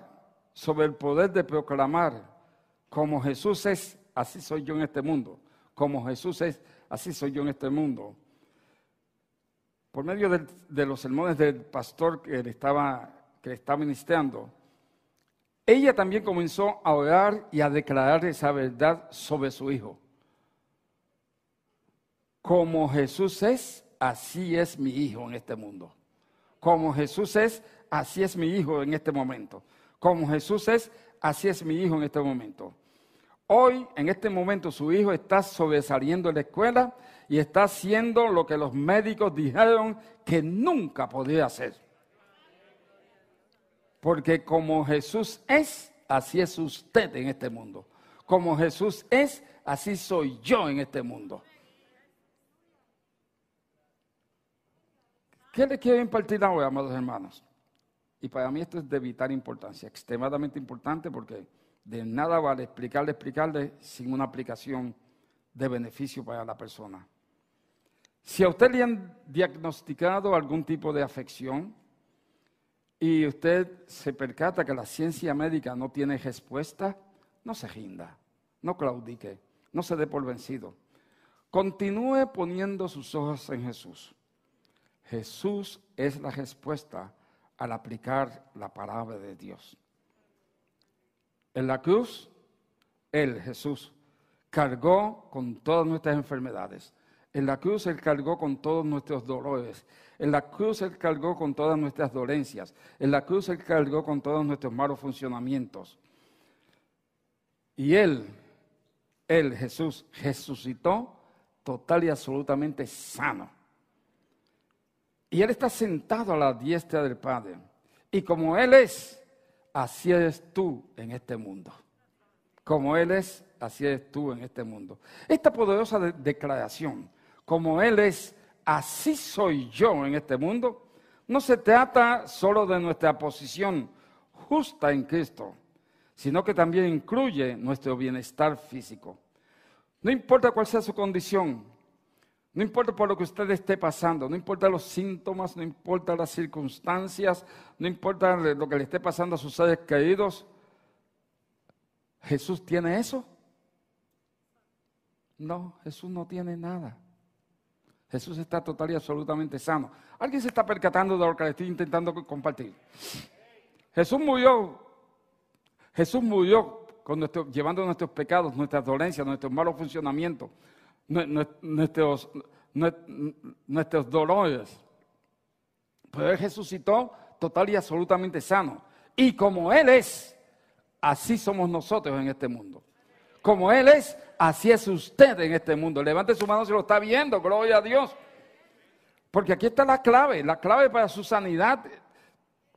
sobre el poder de proclamar como Jesús es, así soy yo en este mundo, como Jesús es, así soy yo en este mundo, por medio de, los sermones del pastor que le, estaba, que estaba ministrando, ella también comenzó a orar y a declarar esa verdad sobre su hijo. Como Jesús es, así es mi hijo en este mundo. Como Jesús es, así es mi hijo en este momento. Como Jesús es, así es mi hijo en este momento. Hoy, en este momento, su hijo está sobresaliendo en la escuela y está haciendo lo que los médicos dijeron que nunca podía hacer. Porque como Jesús es, así es usted en este mundo. Como Jesús es, así soy yo en este mundo. ¿Qué le quiero impartir ahora, amados hermanos? Y para mí esto es de vital importancia, extremadamente importante porque de nada vale explicarle, explicarle sin una aplicación de beneficio para la persona. Si a usted le han diagnosticado algún tipo de afección y usted se percata que la ciencia médica no tiene respuesta, no se rinda, no claudique, no se dé por vencido. Continúe poniendo sus ojos en Jesús. Jesús es la respuesta al aplicar la palabra de Dios. En la cruz, Él, Jesús, cargó con todas nuestras enfermedades en la cruz Él cargó con todos nuestros dolores. En la cruz Él cargó con todas nuestras dolencias. En la cruz Él cargó con todos nuestros malos funcionamientos. Y Él Él, Jesús, resucitó total y absolutamente sano. Y Él está sentado a la diestra del Padre. Y como Él es, así eres tú en este mundo. Como Él es, así eres tú en este mundo. Esta poderosa declaración, como Él es, así soy yo en este mundo, no se trata solo de nuestra posición justa en Cristo, sino que también incluye nuestro bienestar físico. No importa cuál sea su condición, no importa por lo que usted esté pasando, no importa los síntomas, no importa las circunstancias, no importa lo que le esté pasando a sus seres queridos, ¿Jesús tiene eso? No, Jesús no tiene nada. Jesús está total y absolutamente sano. ¿Alguien se está percatando de lo que le estoy intentando compartir? Jesús murió. Jesús murió llevando nuestros pecados, nuestras dolencias, nuestros malos funcionamientos, nuestros, nuestros dolores. Pero Él resucitó total y absolutamente sano. Y como Él es, así somos nosotros en este mundo. Como Él es, así es usted en este mundo. Levante su mano si lo está viendo, gloria a Dios. Porque aquí está la clave, la clave para su sanidad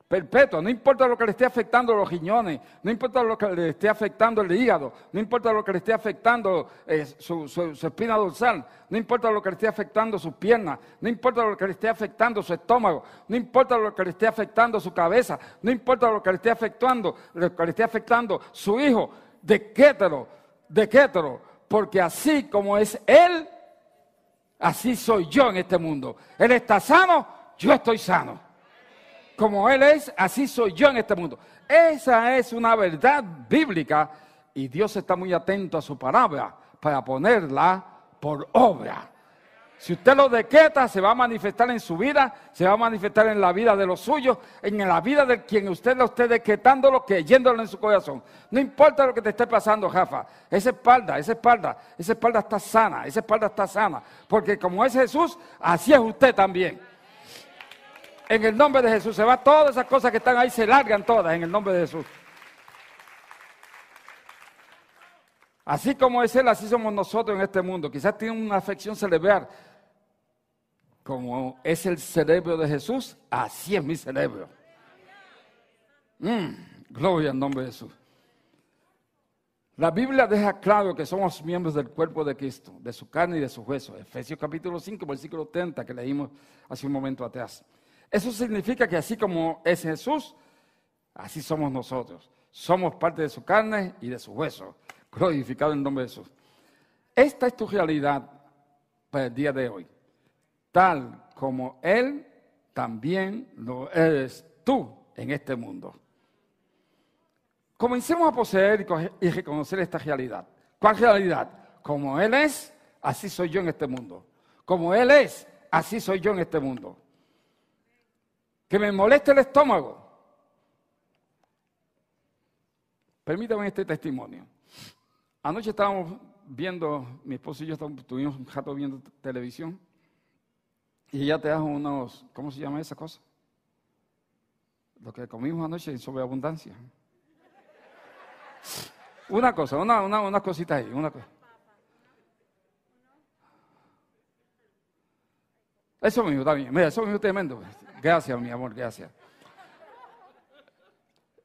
perpetua. No importa lo que le esté afectando los riñones, no importa lo que le esté afectando el hígado, no importa lo que le esté afectando eh, su, espina dorsal, no importa lo que le esté afectando sus piernas, no importa lo que le esté afectando su estómago, no importa lo que le esté afectando su cabeza, no importa lo que le esté afectando, lo que le esté afectando su hijo, de Kétero, porque así como es Él, así soy yo en este mundo. Él está sano, yo estoy sano. Como Él es, así soy yo en este mundo. Esa es una verdad bíblica y Dios está muy atento a su palabra para ponerla por obra. Si usted lo decreta, se va a manifestar en su vida, se va a manifestar en la vida de los suyos, en la vida de quien usted lo esté decretándolo, creyéndolo en su corazón. No importa lo que te esté pasando, Jafa. Esa espalda, esa espalda, esa espalda está sana, esa espalda está sana. Porque como es Jesús, así es usted también. En el nombre de Jesús se va todas esas cosas que están ahí, se largan todas en el nombre de Jesús. Así como es Él, así somos nosotros en este mundo. Quizás tiene una afección cerebral como es el cerebro de Jesús, así es mi cerebro. Mm, gloria al nombre de Jesús. La Biblia deja claro que somos miembros del cuerpo de Cristo, de su carne y de su hueso. Efesios capítulo 5, versículo 30, que leímos hace un momento atrás. Eso significa que así como es Jesús, así somos nosotros. Somos parte de su carne y de su hueso. Glorificado en nombre de Jesús. Esta es tu realidad para el día de hoy tal como Él también lo eres tú en este mundo. Comencemos a poseer y reconocer esta realidad. ¿Cuál realidad? Como Él es, así soy yo en este mundo. Como Él es, así soy yo en este mundo. Que me moleste el estómago. Permítame este testimonio. Anoche estábamos viendo, mi esposo y yo estuvimos un rato viendo televisión. Y ella te da unos, ¿cómo se llama esa cosa? Lo que comimos anoche en sobreabundancia. Una cosa, una, una, una cosita ahí, una cosa. Eso mismo, bien. Mira, eso mismo tremendo. Gracias, mi amor, gracias.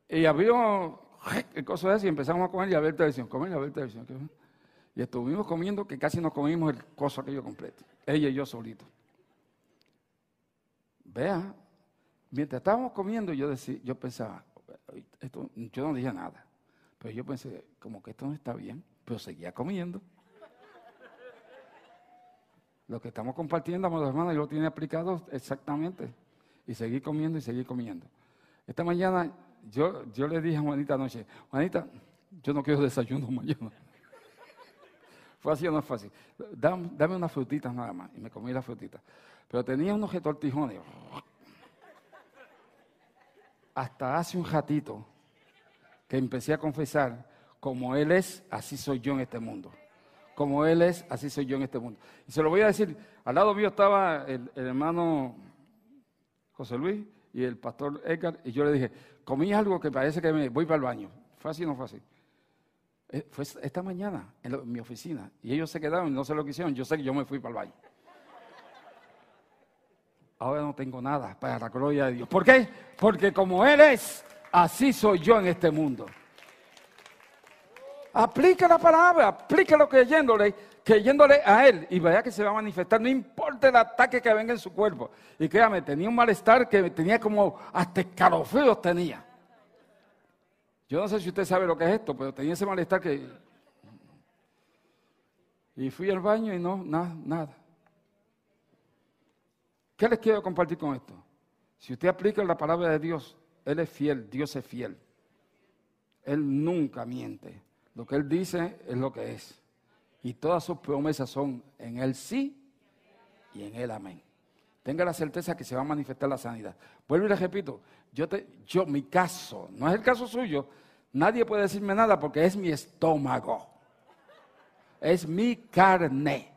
Y abrió el coso eso y empezamos a comer y a ver televisión, comer y a ver televisión. Y estuvimos comiendo que casi nos comimos el coso aquello completo. Ella y yo solitos. Vea, mientras estábamos comiendo, yo, decía, yo pensaba, yo no dije nada, pero yo pensé, como que esto no está bien, pero seguía comiendo. Lo que estamos compartiendo, amados hermanos, yo lo tiene aplicado exactamente. Y seguí comiendo y seguí comiendo. Esta mañana yo, yo le dije a Juanita anoche, Juanita, yo no quiero desayuno mañana. ¿Fue así o no fue así? Dame, dame unas frutitas nada más. Y me comí las frutitas. Pero tenía unos retortijones. Hasta hace un ratito que empecé a confesar, como Él es, así soy yo en este mundo. Como Él es, así soy yo en este mundo. Y se lo voy a decir, al lado mío estaba el, hermano José Luis y el pastor Edgar, y yo le dije, comí algo que parece que me voy para el baño. ¿Fue así o no fue así? Eh, fue esta mañana en, mi oficina. Y ellos se quedaron no sé lo que hicieron. Yo sé que yo me fui para el valle. Ahora no tengo nada para la gloria de Dios. ¿Por qué? Porque como Él es, así soy yo en este mundo. Aplica la palabra, aplícalo creyéndole, creyéndole a Él y vaya que se va a manifestar, no importa el ataque que venga en su cuerpo. Y créame, tenía un malestar que tenía como hasta escalofríos tenía. Yo no sé si usted sabe lo que es esto, pero tenía ese malestar que... Y fui al baño y no, nada, nada. ¿Qué les quiero compartir con esto? Si usted aplica la palabra de Dios, Él es fiel, Dios es fiel. Él nunca miente. Lo que Él dice es lo que es. Y todas sus promesas son en Él sí y en Él amén. Tenga la certeza que se va a manifestar la sanidad. Vuelvo y le repito, yo, te, yo, mi caso, no es el caso suyo, nadie puede decirme nada porque es mi estómago. Es mi carne.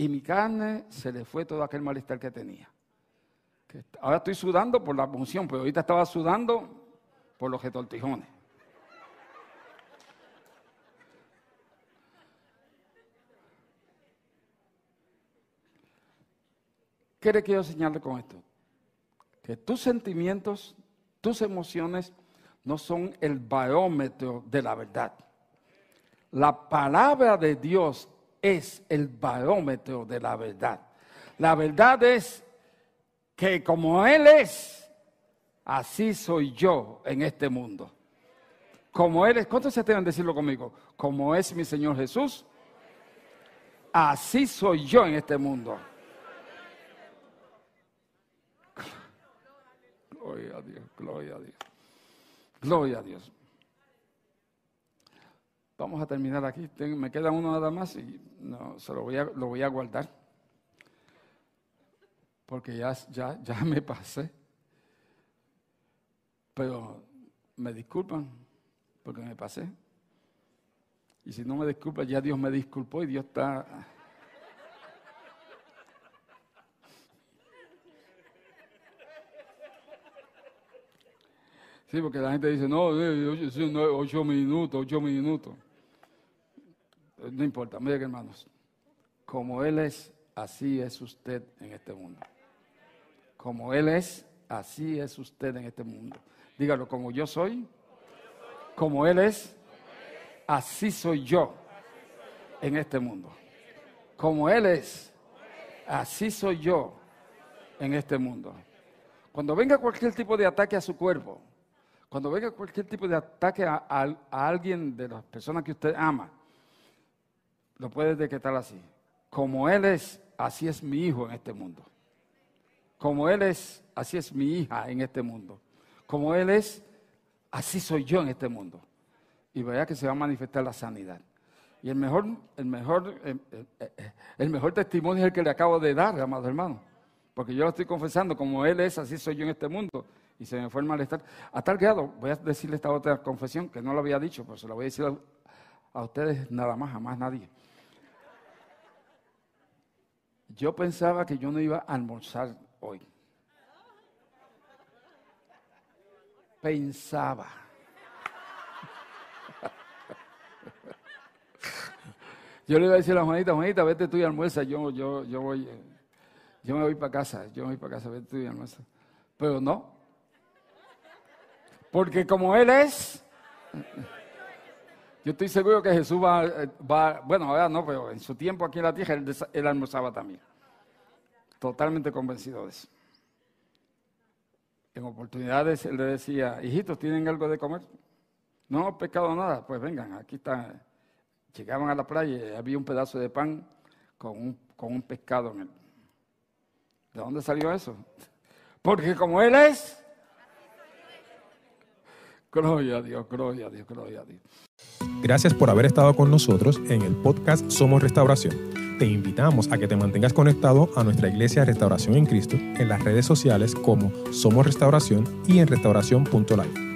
Y mi carne se le fue todo aquel malestar que tenía. Ahora estoy sudando por la función, pero ahorita estaba sudando por los retortijones. ¿Qué le quiero señalar con esto? Que tus sentimientos, tus emociones no son el barómetro de la verdad. La palabra de Dios es el barómetro de la verdad. La verdad es que como Él es, así soy yo en este mundo. Como Él es, ¿cuántos se atreven a decirlo conmigo? Como es mi Señor Jesús, así soy yo en este mundo. Gloria a Dios, gloria a Dios. Gloria a Dios. Vamos a terminar aquí. me queda uno nada más y no, se lo voy a, lo voy a guardar. Porque ya, ya, ya me pasé. Pero me disculpan porque me pasé. Y si no me disculpan, ya Dios me disculpó y Dios está Sí, porque la gente dice, no, eh, ocho minutos, ocho minutos. No importa, miren hermanos, como Él es, así es usted en este mundo. Como Él es, así es usted en este mundo. Dígalo, como yo soy, como Él es, así soy yo en este mundo. Como Él es, así soy yo en este mundo. Cuando venga cualquier tipo de ataque a su cuerpo, cuando venga cualquier tipo de ataque a, alguien de las personas que usted ama, lo puede decretar así. Como Él es, así es mi hijo en este mundo. Como Él es, así es mi hija en este mundo. Como Él es, así soy yo en este mundo. Y vea que se va a manifestar la sanidad. Y el mejor, el mejor, el mejor testimonio es el que le acabo de dar, amado hermano. Porque yo lo estoy confesando, como Él es, así soy yo en este mundo y se me fue el malestar. A tal grado, voy a decirle esta otra confesión que no lo había dicho, pero se la voy a decir a, ustedes nada más, jamás nadie. Yo pensaba que yo no iba a almorzar hoy. Pensaba. Yo le iba a decir a Juanita, Juanita, vete tú y almuerza, yo, yo, yo voy, yo me voy para casa, yo me voy para casa, vete tú y almuerza. Pero no, porque como Él es, yo estoy seguro que Jesús va, bueno, ahora no, pero en su tiempo aquí en la tierra él, almorzaba también. Totalmente convencido de eso. En oportunidades él le decía, hijitos, ¿tienen algo de comer? No, pescado nada, pues vengan, aquí está. Llegaban a la playa y había un pedazo de pan con un, con un pescado en él. ¿De dónde salió eso? Porque como Él es, Gloria a Dios, gloria a Dios, gloria a Dios. Gracias por haber estado con nosotros en el podcast Somos Restauración. Te invitamos a que te mantengas conectado a nuestra iglesia Restauración en Cristo en las redes sociales como Somos Restauración y en restauración.live.